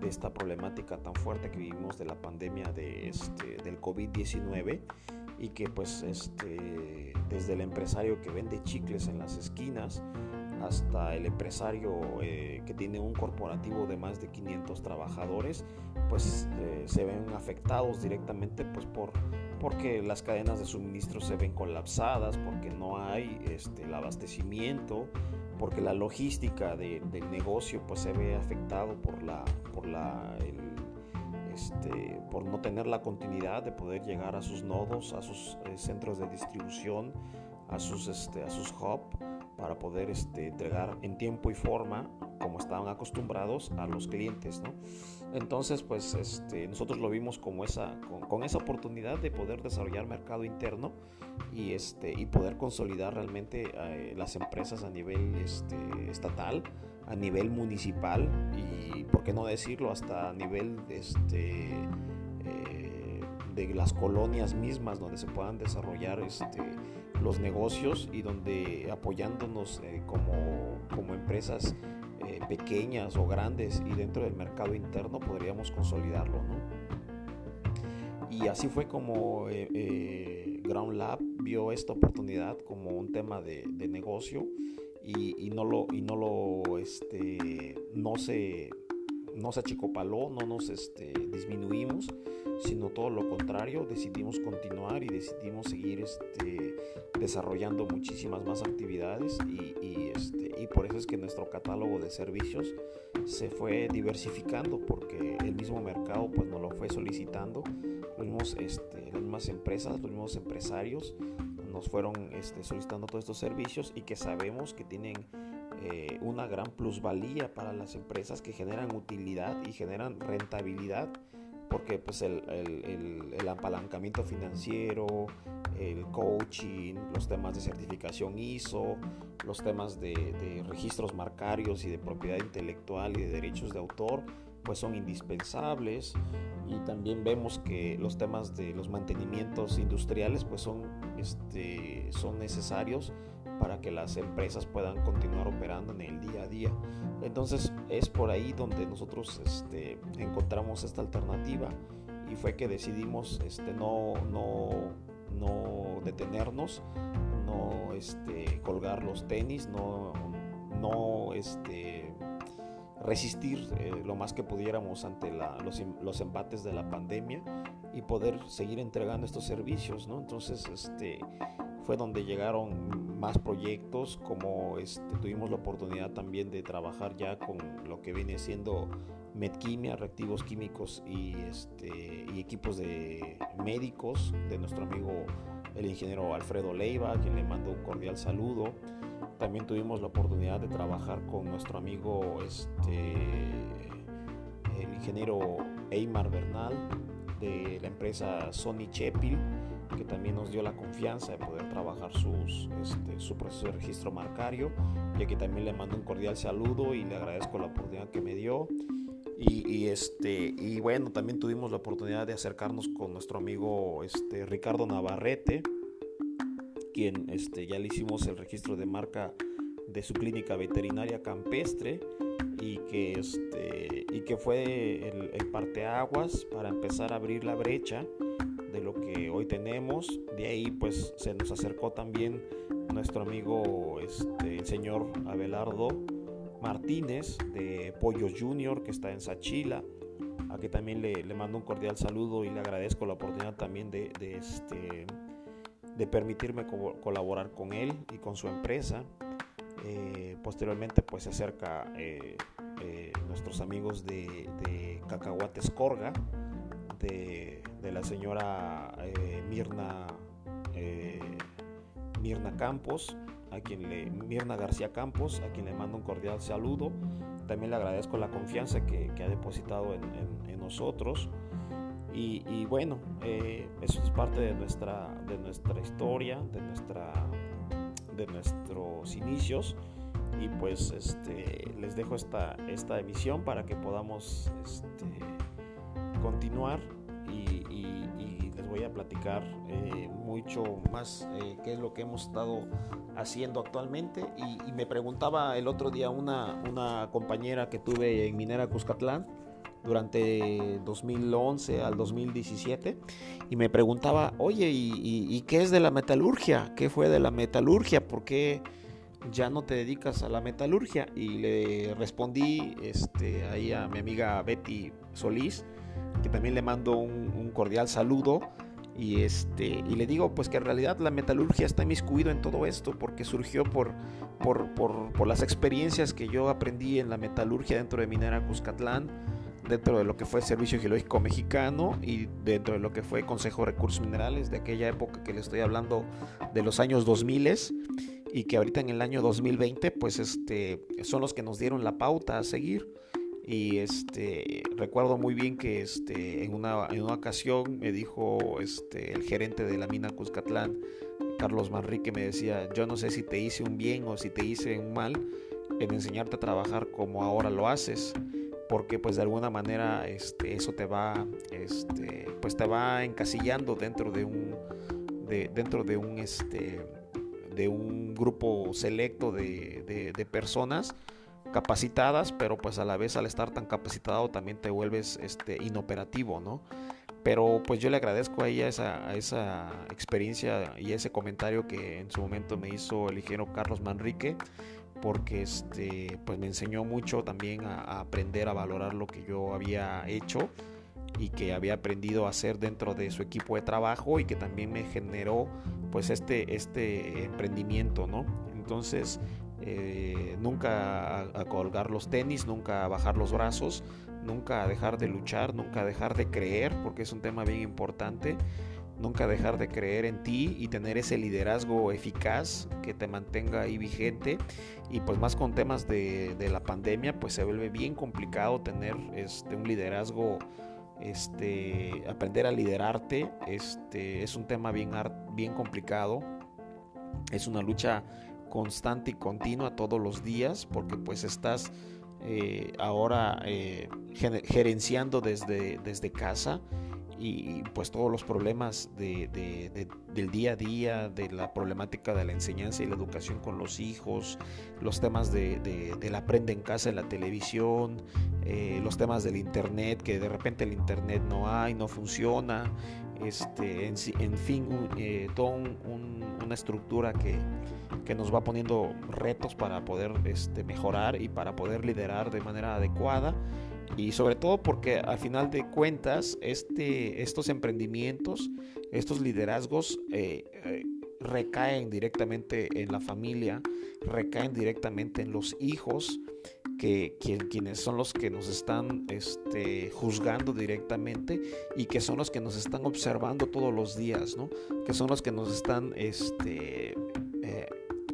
de esta problemática tan fuerte que vivimos de la pandemia de este, del COVID-19 y que pues este, desde el empresario que vende chicles en las esquinas hasta el empresario eh, que tiene un corporativo de más de 500 trabajadores, pues eh, se ven afectados directamente pues por porque las cadenas de suministro se ven colapsadas, porque no hay este, el abastecimiento, porque la logística del negocio pues se ve afectado por la por la este, por no tener la continuidad de poder llegar a sus nodos, a sus eh, centros de distribución, a sus, este, a sus hubs para poder este, entregar en tiempo y forma como estaban acostumbrados a los clientes. ¿no? Entonces, pues este, nosotros lo vimos como esa, con, esa oportunidad de poder desarrollar mercado interno y, este, y poder consolidar realmente eh, las empresas a nivel este, estatal, a nivel municipal y, por qué no decirlo, hasta a nivel este, eh, de las colonias mismas donde se puedan desarrollar este, los negocios y donde apoyándonos eh, como, como, empresas eh, pequeñas o grandes y dentro del mercado interno podríamos consolidarlo. Y así fue como eh, Ground Lab vio esta oportunidad como un tema de, de negocio y, y, no lo, y no lo este, no se no se achicopaló, no nos este, disminuimos, sino todo lo contrario, decidimos continuar y decidimos seguir este, desarrollando muchísimas más actividades y, este, y por eso es que nuestro catálogo de servicios se fue diversificando porque el mismo mercado pues nos lo fue solicitando, los este, las mismas empresas, los mismos empresarios nos fueron este, solicitando todos estos servicios y que sabemos que tienen eh, una gran plusvalía para las empresas que generan utilidad y generan rentabilidad porque pues el, el, apalancamiento financiero, el coaching, los temas de certificación ISO, los temas de, registros marcarios y de propiedad intelectual y de derechos de autor, pues son indispensables y también vemos que los temas de los mantenimientos industriales pues son, este, son necesarios para que las empresas puedan continuar operando en el día a día. Entonces es por ahí donde nosotros este, encontramos esta alternativa y fue que decidimos este, no, no, no detenernos, no este, colgar los tenis, no, no este, resistir eh, lo más que pudiéramos ante los, los, embates de la pandemia y poder seguir entregando estos servicios. ¿no? Entonces este, fue donde llegaron más proyectos, como este, tuvimos la oportunidad también de trabajar ya con lo que viene siendo Medquimia, reactivos químicos y, este, y equipos de médicos de nuestro amigo el ingeniero Alfredo Leiva, a quien le mando un cordial saludo. También tuvimos la oportunidad de trabajar con nuestro amigo este, el ingeniero Eymar Bernal de la empresa Sony Chepil que también nos dio la confianza de poder trabajar sus, este, su proceso de registro marcario, y aquí también le mando un cordial saludo y le agradezco la oportunidad que me dio. Y, este, y bueno, también tuvimos la oportunidad de acercarnos con nuestro amigo este, Ricardo Navarrete, quien este, ya le hicimos el registro de marca de su clínica veterinaria campestre y que, este, y que fue el, el parteaguas para empezar a abrir la brecha de lo que hoy tenemos. De ahí pues se nos acercó también nuestro amigo este, el señor Abelardo Martínez de Pollo Junior que está en Sachila. A que también le, le, mando un cordial saludo y le agradezco la oportunidad también de, de este, de permitirme colaborar con él y con su empresa. Eh, posteriormente pues se acerca eh, eh, nuestros amigos de, de Cacahuates Corga, de de la señora Mirna, Mirna Campos, a quien le, Mirna García Campos, a quien le mando un cordial saludo. También le agradezco la confianza que, ha depositado en, nosotros. Y, bueno, eh, eso es parte de nuestra, de nuestra historia, de, nuestra, de nuestros inicios. Y pues este, les dejo esta, esta emisión para que podamos este, continuar y, les voy a platicar eh, mucho más eh, qué es lo que hemos estado haciendo actualmente. Y, me preguntaba el otro día una, una compañera que tuve en Minera Cuscatlán durante 2011 al 2017 y me preguntaba, oye, ¿y, qué es de la metalurgia? ¿Qué fue de la metalurgia? ¿Por qué ya no te dedicas a la metalurgia y le respondí este, ahí a mi amiga Betty Solís que también le mando un, cordial saludo y este y le digo pues que en realidad la metalurgia está inmiscuido en todo esto porque surgió por, por, por, por, las experiencias que yo aprendí en la metalurgia dentro de Minera Cuscatlán dentro de lo que fue Servicio Geológico Mexicano y dentro de lo que fue Consejo de Recursos Minerales de aquella época que le estoy hablando de los años 2000 y que ahorita en el año 2020 pues este son los que nos dieron la pauta a seguir. Y este recuerdo muy bien que este en una, en una ocasión me dijo este el gerente de la mina Cuscatlán Carlos Manrique me decía yo no sé si te hice un bien o si te hice un mal en enseñarte a trabajar como ahora lo haces porque pues de alguna manera este, eso te va este, pues te va encasillando dentro de un de, dentro de un este de un grupo selecto de, de, personas capacitadas pero pues a la vez al estar tan capacitado también te vuelves este inoperativo no pero pues yo le agradezco a ella esa, a esa experiencia y ese comentario que en su momento me hizo el ingeniero Carlos Manrique porque este, pues me enseñó mucho también a, aprender a valorar lo que yo había hecho y que había aprendido a hacer dentro de su equipo de trabajo y que también me generó pues este, este emprendimiento, ¿no? Entonces, eh, nunca a, colgar los tenis, nunca a bajar los brazos, nunca a dejar de luchar, nunca a dejar de creer, porque es un tema bien importante nunca dejar de creer en ti y tener ese liderazgo eficaz que te mantenga ahí vigente. Y pues más con temas de, la pandemia pues se vuelve bien complicado tener este, un liderazgo este, aprender a liderarte. Este, es un tema bien, bien complicado. Es una lucha constante y continua todos los días porque pues estás eh, ahora eh, gerenciando desde, desde casa y pues todos los problemas de, del día a día, de la problemática de la enseñanza y la educación con los hijos, los temas de, la aprende en casa en la televisión, eh, los temas del internet, que de repente el internet no hay, no funciona, este, en, fin, eh, toda una estructura que, que, nos va poniendo retos para poder este, mejorar y para poder liderar de manera adecuada y sobre todo porque al final de cuentas este, estos emprendimientos, estos liderazgos eh, eh, recaen directamente en la familia, recaen directamente en los hijos, que, quienes son los que nos están este, juzgando directamente y que son los que nos están observando todos los días, ¿no? que son los que nos están este,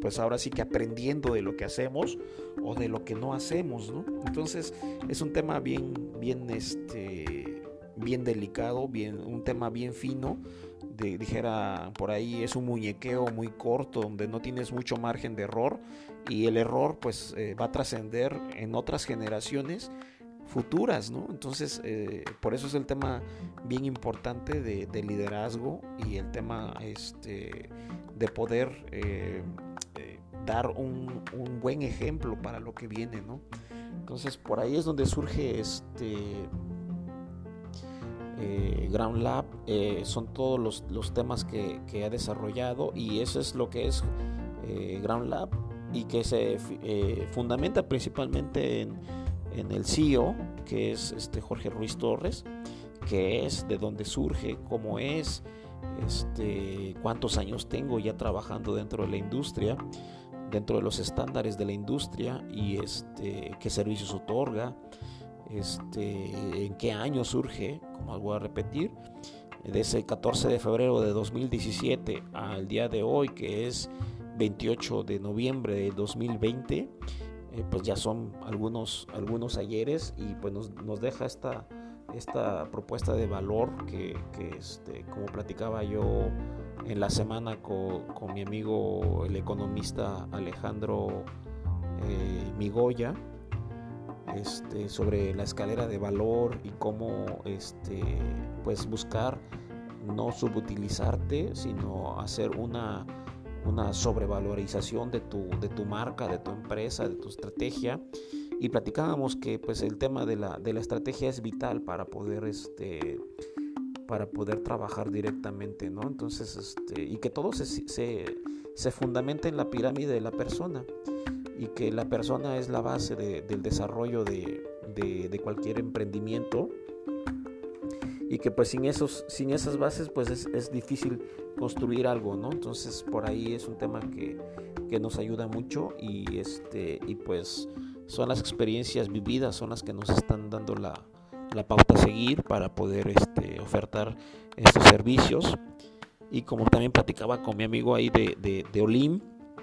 pues ahora sí que aprendiendo de lo que hacemos o de lo que no hacemos, ¿no? Entonces es un tema bien, bien, este, bien delicado, bien, un tema bien fino, de, dijera por ahí es un muñequeo muy corto donde no tienes mucho margen de error y el error pues eh, va a trascender en otras generaciones futuras, ¿no? Entonces, eh, por eso es el tema bien importante de, liderazgo y el tema este, de poder eh, dar un, buen ejemplo para lo que viene, ¿no? Entonces por ahí es donde surge este eh, Ground Lab, eh, son todos los, temas que, ha desarrollado y eso es lo que es eh, Ground Lab y que se fundamenta principalmente en, en, el CEO, que es este Jorge Ruiz Torres, que es de donde surge, cómo es, este, cuántos años tengo ya trabajando dentro de la industria dentro de los estándares de la industria y este, qué servicios otorga, este, en qué año surge, como voy a repetir, desde el 14 de febrero de 2017 al día de hoy, que es 28 de noviembre de 2020, eh, pues ya son algunos, algunos ayeres y pues nos, nos deja esta, esta propuesta de valor que, este, como platicaba yo en la semana con, mi amigo el economista Alejandro eh, Migoya este, sobre la escalera de valor y cómo este, pues buscar no subutilizarte, sino hacer una, una sobrevalorización de tu, de tu marca, de tu empresa, de tu estrategia. Y platicábamos que pues, el tema de la, de la estrategia es vital para poder este, para poder trabajar directamente, ¿no? Entonces, este, y que todo se, se fundamenta en la pirámide de la persona y que la persona es la base del desarrollo de, cualquier emprendimiento y que pues sin esos sin esas bases pues es, difícil construir algo no entonces por ahí es un tema que, nos ayuda mucho y este y pues son las experiencias vividas son las que nos están dando la, pauta a seguir para poder este, ofertar estos servicios y como también platicaba con mi amigo ahí de, de, Olim,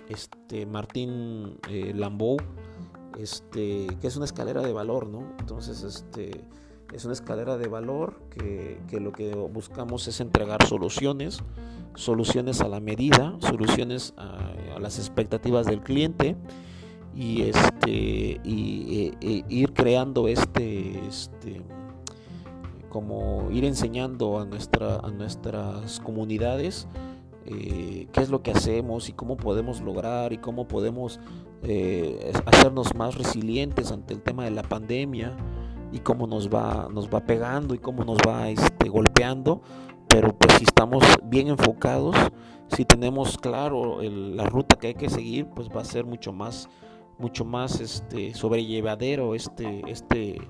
este Martín eh, Lambou, este, que es una escalera de valor, ¿no? Entonces, este, es una escalera de valor que, lo que buscamos es entregar soluciones, soluciones a la medida, soluciones a, las expectativas del cliente y, este, y, e, e, ir creando este, este como ir enseñando a, nuestra, a nuestras comunidades eh, qué es lo que hacemos y cómo podemos lograr y cómo podemos eh, hacernos más resilientes ante el tema de la pandemia y cómo nos va, nos va pegando y cómo nos va este, golpeando. Pero pues si estamos bien enfocados, si tenemos claro la ruta que hay que seguir, pues va a ser mucho más, mucho más este, sobrellevadero este, este,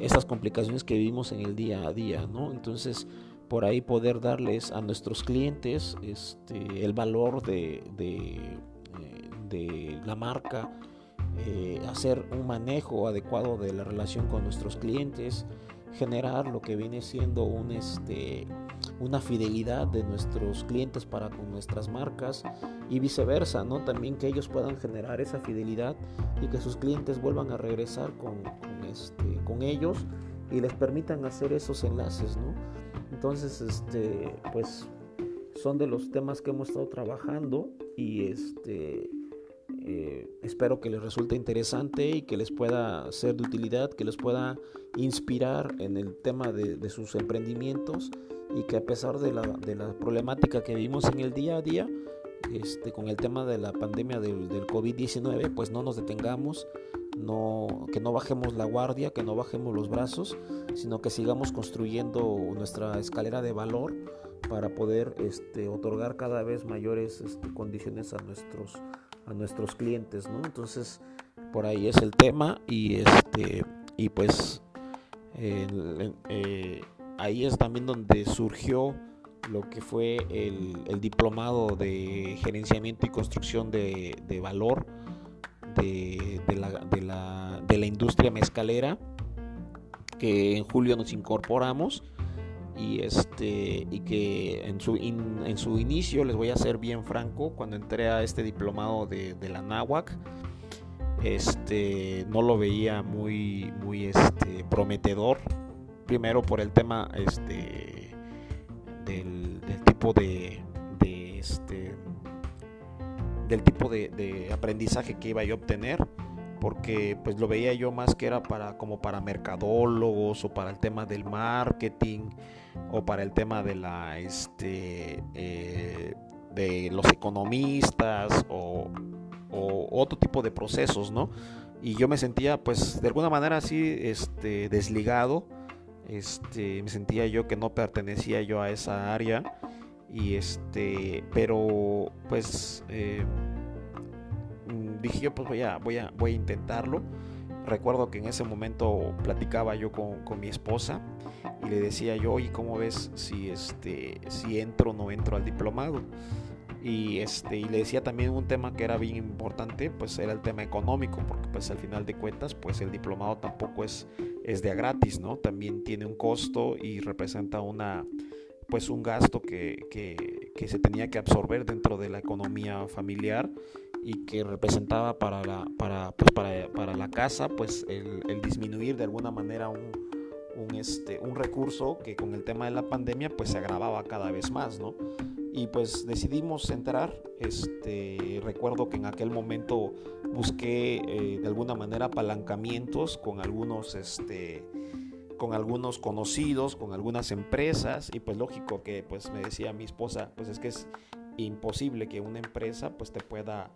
esas complicaciones que vivimos en el día a día, ¿no? Entonces, por ahí poder darles a nuestros clientes este, el valor de, de, eh, la marca, eh, hacer un manejo adecuado de la relación con nuestros clientes, generar lo que viene siendo un, este, una fidelidad de nuestros clientes para con nuestras marcas y viceversa, ¿no? También que ellos puedan generar esa fidelidad y que sus clientes vuelvan a regresar con, este, con ellos y les permitan hacer esos enlaces, ¿no? Entonces, este, pues son de los temas que hemos estado trabajando y este eh, espero que les resulte interesante y que les pueda ser de utilidad, que les pueda inspirar en el tema de, sus emprendimientos y que a pesar de la, de la, problemática que vivimos en el día a día, este, con el tema de la pandemia del, del COVID-19, pues no nos detengamos, no, que no bajemos la guardia, que no bajemos los brazos, sino que sigamos construyendo nuestra escalera de valor para poder este, otorgar cada vez mayores este, condiciones a nuestros, a nuestros clientes, ¿no? Entonces, por ahí es el tema y, este, y pues eh, ahí es también donde surgió lo que fue el, diplomado de gerenciamiento y construcción de, valor de, la, industria mezcalera que en julio nos incorporamos y este y que en su, en su inicio les voy a ser bien franco cuando entré a este diplomado de, la náhuac este no lo veía muy muy este prometedor primero por el tema este del, tipo de, este del tipo de, aprendizaje que iba a obtener porque pues lo veía yo más que era para como para mercadólogos o para el tema del marketing o para el tema de la este eh, de los economistas o, otro tipo de procesos no y yo me sentía pues de alguna manera así este desligado este me sentía yo que no pertenecía yo a esa área y este, pero pues eh, mm, dije yo pues voy a, voy a, voy a intentarlo. Recuerdo que en ese momento platicaba yo con, mi esposa y le decía yo, oye, ¿cómo ves si, este, si entro o no entro al diplomado? Y, este, y le decía también un tema que era bien importante, pues era el tema económico, porque pues al final de cuentas, pues el diplomado tampoco es, es de gratis, ¿no? También tiene un costo y representa una, pues un gasto que, que, se tenía que absorber dentro de la economía familiar y que representaba para la, para, pues para, para la casa pues el, el, disminuir de alguna manera un, un, este, un recurso que con el tema de la pandemia pues se agravaba cada vez más, ¿no? Y pues decidimos entrar, este, recuerdo que en aquel momento busqué eh, de alguna manera apalancamientos con algunos, este, con algunos conocidos, con algunas empresas y pues lógico que pues me decía mi esposa, pues es que es imposible que una empresa pues te pueda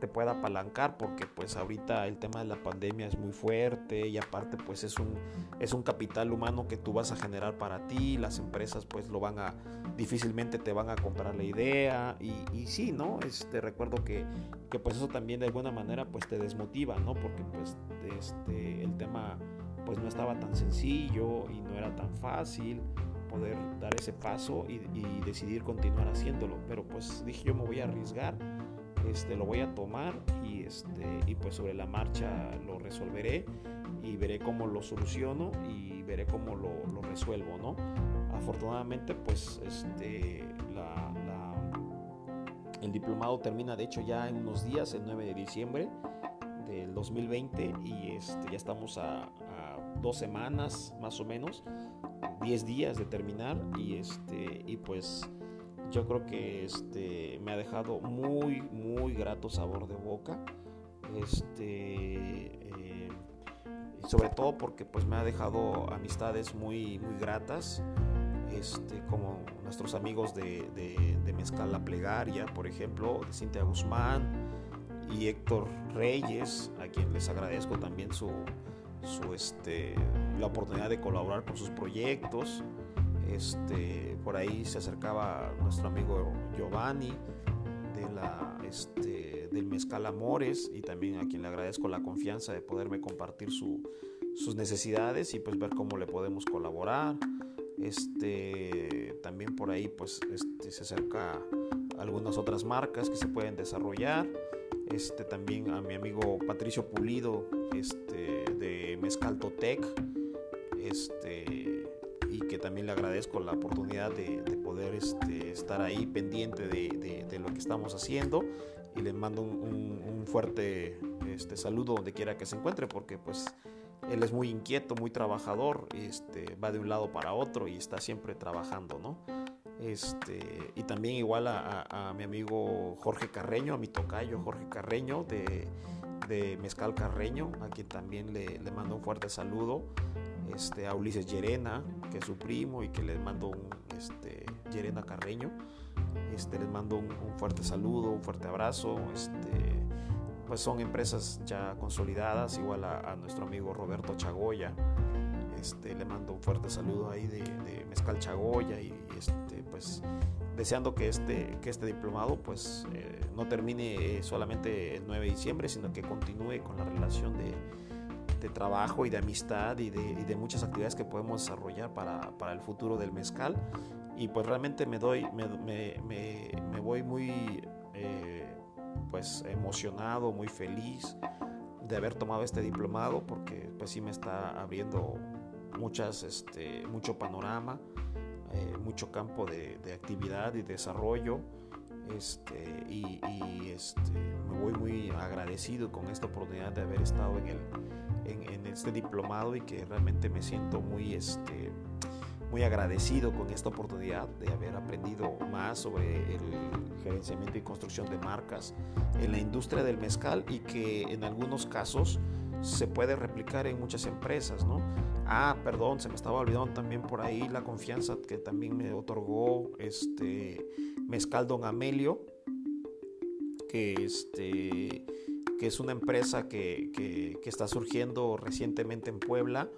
te pueda apalancar porque pues ahorita el tema de la pandemia es muy fuerte y aparte pues es un, es un capital humano que tú vas a generar para ti, las empresas pues lo van a, difícilmente te van a comprar la idea y, y sí, ¿no? Este, recuerdo que, que, pues eso también de alguna manera pues te desmotiva, ¿no? Porque pues este, el tema pues no estaba tan sencillo y no era tan fácil poder dar ese paso y, y decidir continuar haciéndolo, pero pues dije yo me voy a arriesgar este, lo voy a tomar y, este, y pues sobre la marcha lo resolveré y veré cómo lo soluciono y veré cómo lo, lo resuelvo, ¿no? Afortunadamente, pues este, la, el diplomado termina de hecho ya en unos días, el 9 de diciembre del 2020 y este, ya estamos a, a dos semanas más o menos, 10 días de terminar y, este, y pues yo creo que este, me ha dejado muy, muy grato sabor de boca. Este, eh, sobre todo porque pues me ha dejado amistades muy, muy gratas. Este, como nuestros amigos de, de, Mezcal La Plegaria, por ejemplo, de Cintia Guzmán y Héctor Reyes, a quien les agradezco también su, su este, la oportunidad de colaborar con sus proyectos. Este, por ahí se acercaba nuestro amigo Giovanni de la, este, del Mezcal Amores y también a quien le agradezco la confianza de poderme compartir sus necesidades y pues ver cómo le podemos colaborar. Este, también por ahí pues este, se acerca algunas otras marcas que se pueden desarrollar. Este, también a mi amigo Patricio Pulido este, de Mezcal Totec. Que también le agradezco la oportunidad de, poder este, estar ahí pendiente de, lo que estamos haciendo y le mando un, fuerte este, saludo donde quiera que se encuentre porque pues él es muy inquieto, muy trabajador, este, va de un lado para otro y está siempre trabajando, ¿no? Este, y también igual a, mi amigo Jorge Carreño, a mi tocayo Jorge Carreño de, Mezcal Carreño, a quien también le, le mando un fuerte saludo este, a Ulises Llerena, que es su primo y que les mando un este, Llerena Carreño. Este, les mando un, fuerte saludo, un fuerte abrazo. Este, pues son empresas ya consolidadas, igual a, nuestro amigo Roberto Chagoya. Este, le mando un fuerte saludo ahí de, Mezcal Chagoya y este, pues deseando que este, que este diplomado pues eh, no termine solamente el 9 de diciembre, sino que continúe con la relación de, trabajo y de amistad y de, muchas actividades que podemos desarrollar para, el futuro del mezcal. Y pues realmente me doy, me, voy muy eh, pues emocionado, muy feliz de haber tomado este diplomado porque pues sí me está abriendo muchas, este, mucho panorama, eh, mucho campo de, actividad y desarrollo. Este, y, y este, me voy muy agradecido con esta oportunidad de haber estado en el, en, este diplomado y que realmente me siento muy, este, muy agradecido con esta oportunidad de haber aprendido más sobre el gerenciamiento y construcción de marcas en la industria del mezcal y que en algunos casos se puede replicar en muchas empresas, ¿no? Ah, perdón, se me estaba olvidando también por ahí la confianza que también me otorgó este Mezcal Don Amelio, que este que es una empresa que, que, está surgiendo recientemente en Puebla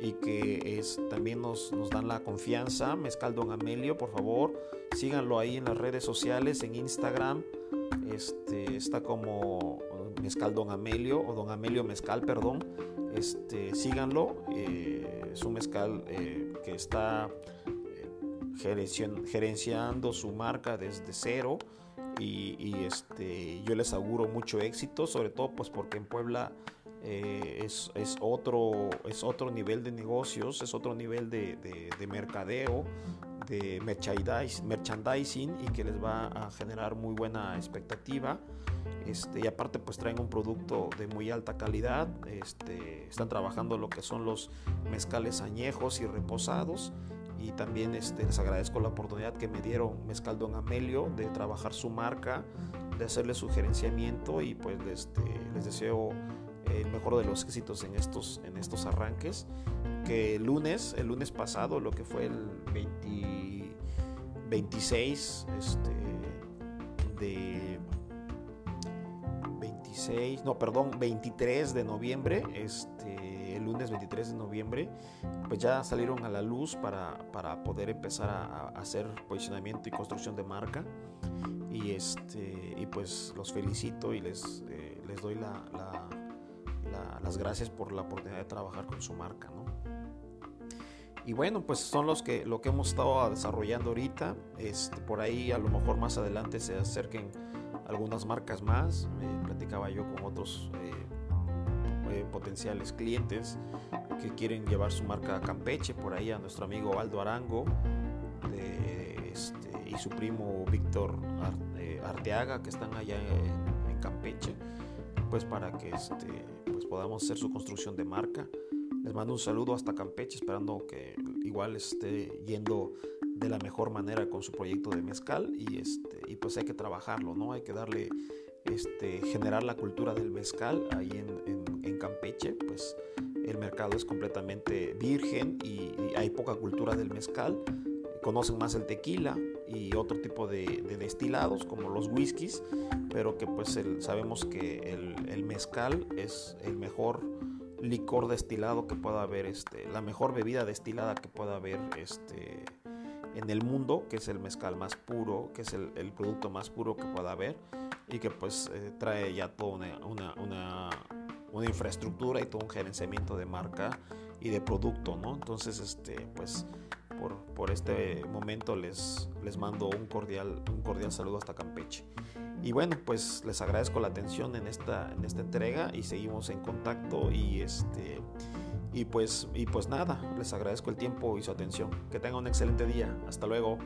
y que es, también nos, nos, dan la confianza. Mezcal Don Amelio, por favor, síganlo ahí en las redes sociales, en Instagram. Este, está como Mezcal Don Amelio o Don Amelio Mezcal, perdón. Este, síganlo. Eh, es un mezcal eh, que está eh, gerenciando su marca desde cero y, este, yo les auguro mucho éxito, sobre todo pues porque en Puebla eh, es, es, otro, es otro nivel de negocios, es otro nivel de, de, mercadeo, de merchandising y que les va a generar muy buena expectativa. Este, y aparte pues traen un producto de muy alta calidad, este, están trabajando lo que son los mezcales añejos y reposados y también este, les agradezco la oportunidad que me dieron Mezcal Don Amelio de trabajar su marca, de hacerle su gerenciamiento y pues este, les deseo el mejor de los éxitos en estos, en estos arranques. Que el lunes, el lunes pasado, lo que fue el 26 este, de 26, no, perdón, 23 de noviembre, este, el lunes 23 de noviembre, pues ya salieron a la luz para, para poder empezar a, hacer posicionamiento y construcción de marca. Y, este, y pues los felicito y les, eh, les doy la, las gracias por la oportunidad de trabajar con su marca. ¿no? Y bueno, pues son los que, lo que hemos estado desarrollando ahorita. Este, por ahí a lo mejor más adelante se acerquen algunas marcas más. Me platicaba yo con otros eh, eh, potenciales clientes que quieren llevar su marca a Campeche. Por ahí a nuestro amigo Aldo Arango este, y su primo Víctor eh, Arteaga que están allá en, en, Campeche. Pues para que este, pues podamos hacer su construcción de marca. Les mando un saludo hasta Campeche, esperando que igual esté yendo de la mejor manera con su proyecto de mezcal y, este, y pues hay que trabajarlo, ¿no? Hay que darle, este, generar la cultura del mezcal ahí en, Campeche, pues el mercado es completamente virgen y, hay poca cultura del mezcal. Conocen más el tequila y otro tipo de, destilados como los whiskies, pero que pues sabemos que el, el mezcal es el mejor licor destilado que pueda haber, este, la mejor bebida destilada que pueda haber este, en el mundo, que es el mezcal más puro, que es el, producto más puro que pueda haber y que pues eh, trae ya toda una, una, una, infraestructura y todo un gerenciamiento de marca y de producto, ¿no? Entonces, este, pues por, por este momento les, les mando un cordial, un cordial saludo hasta Campeche. Y bueno, pues les agradezco la atención en esta, en esta entrega y seguimos en contacto y este y pues y pues nada, les agradezco el tiempo y su atención. Que tengan un excelente día. Hasta luego.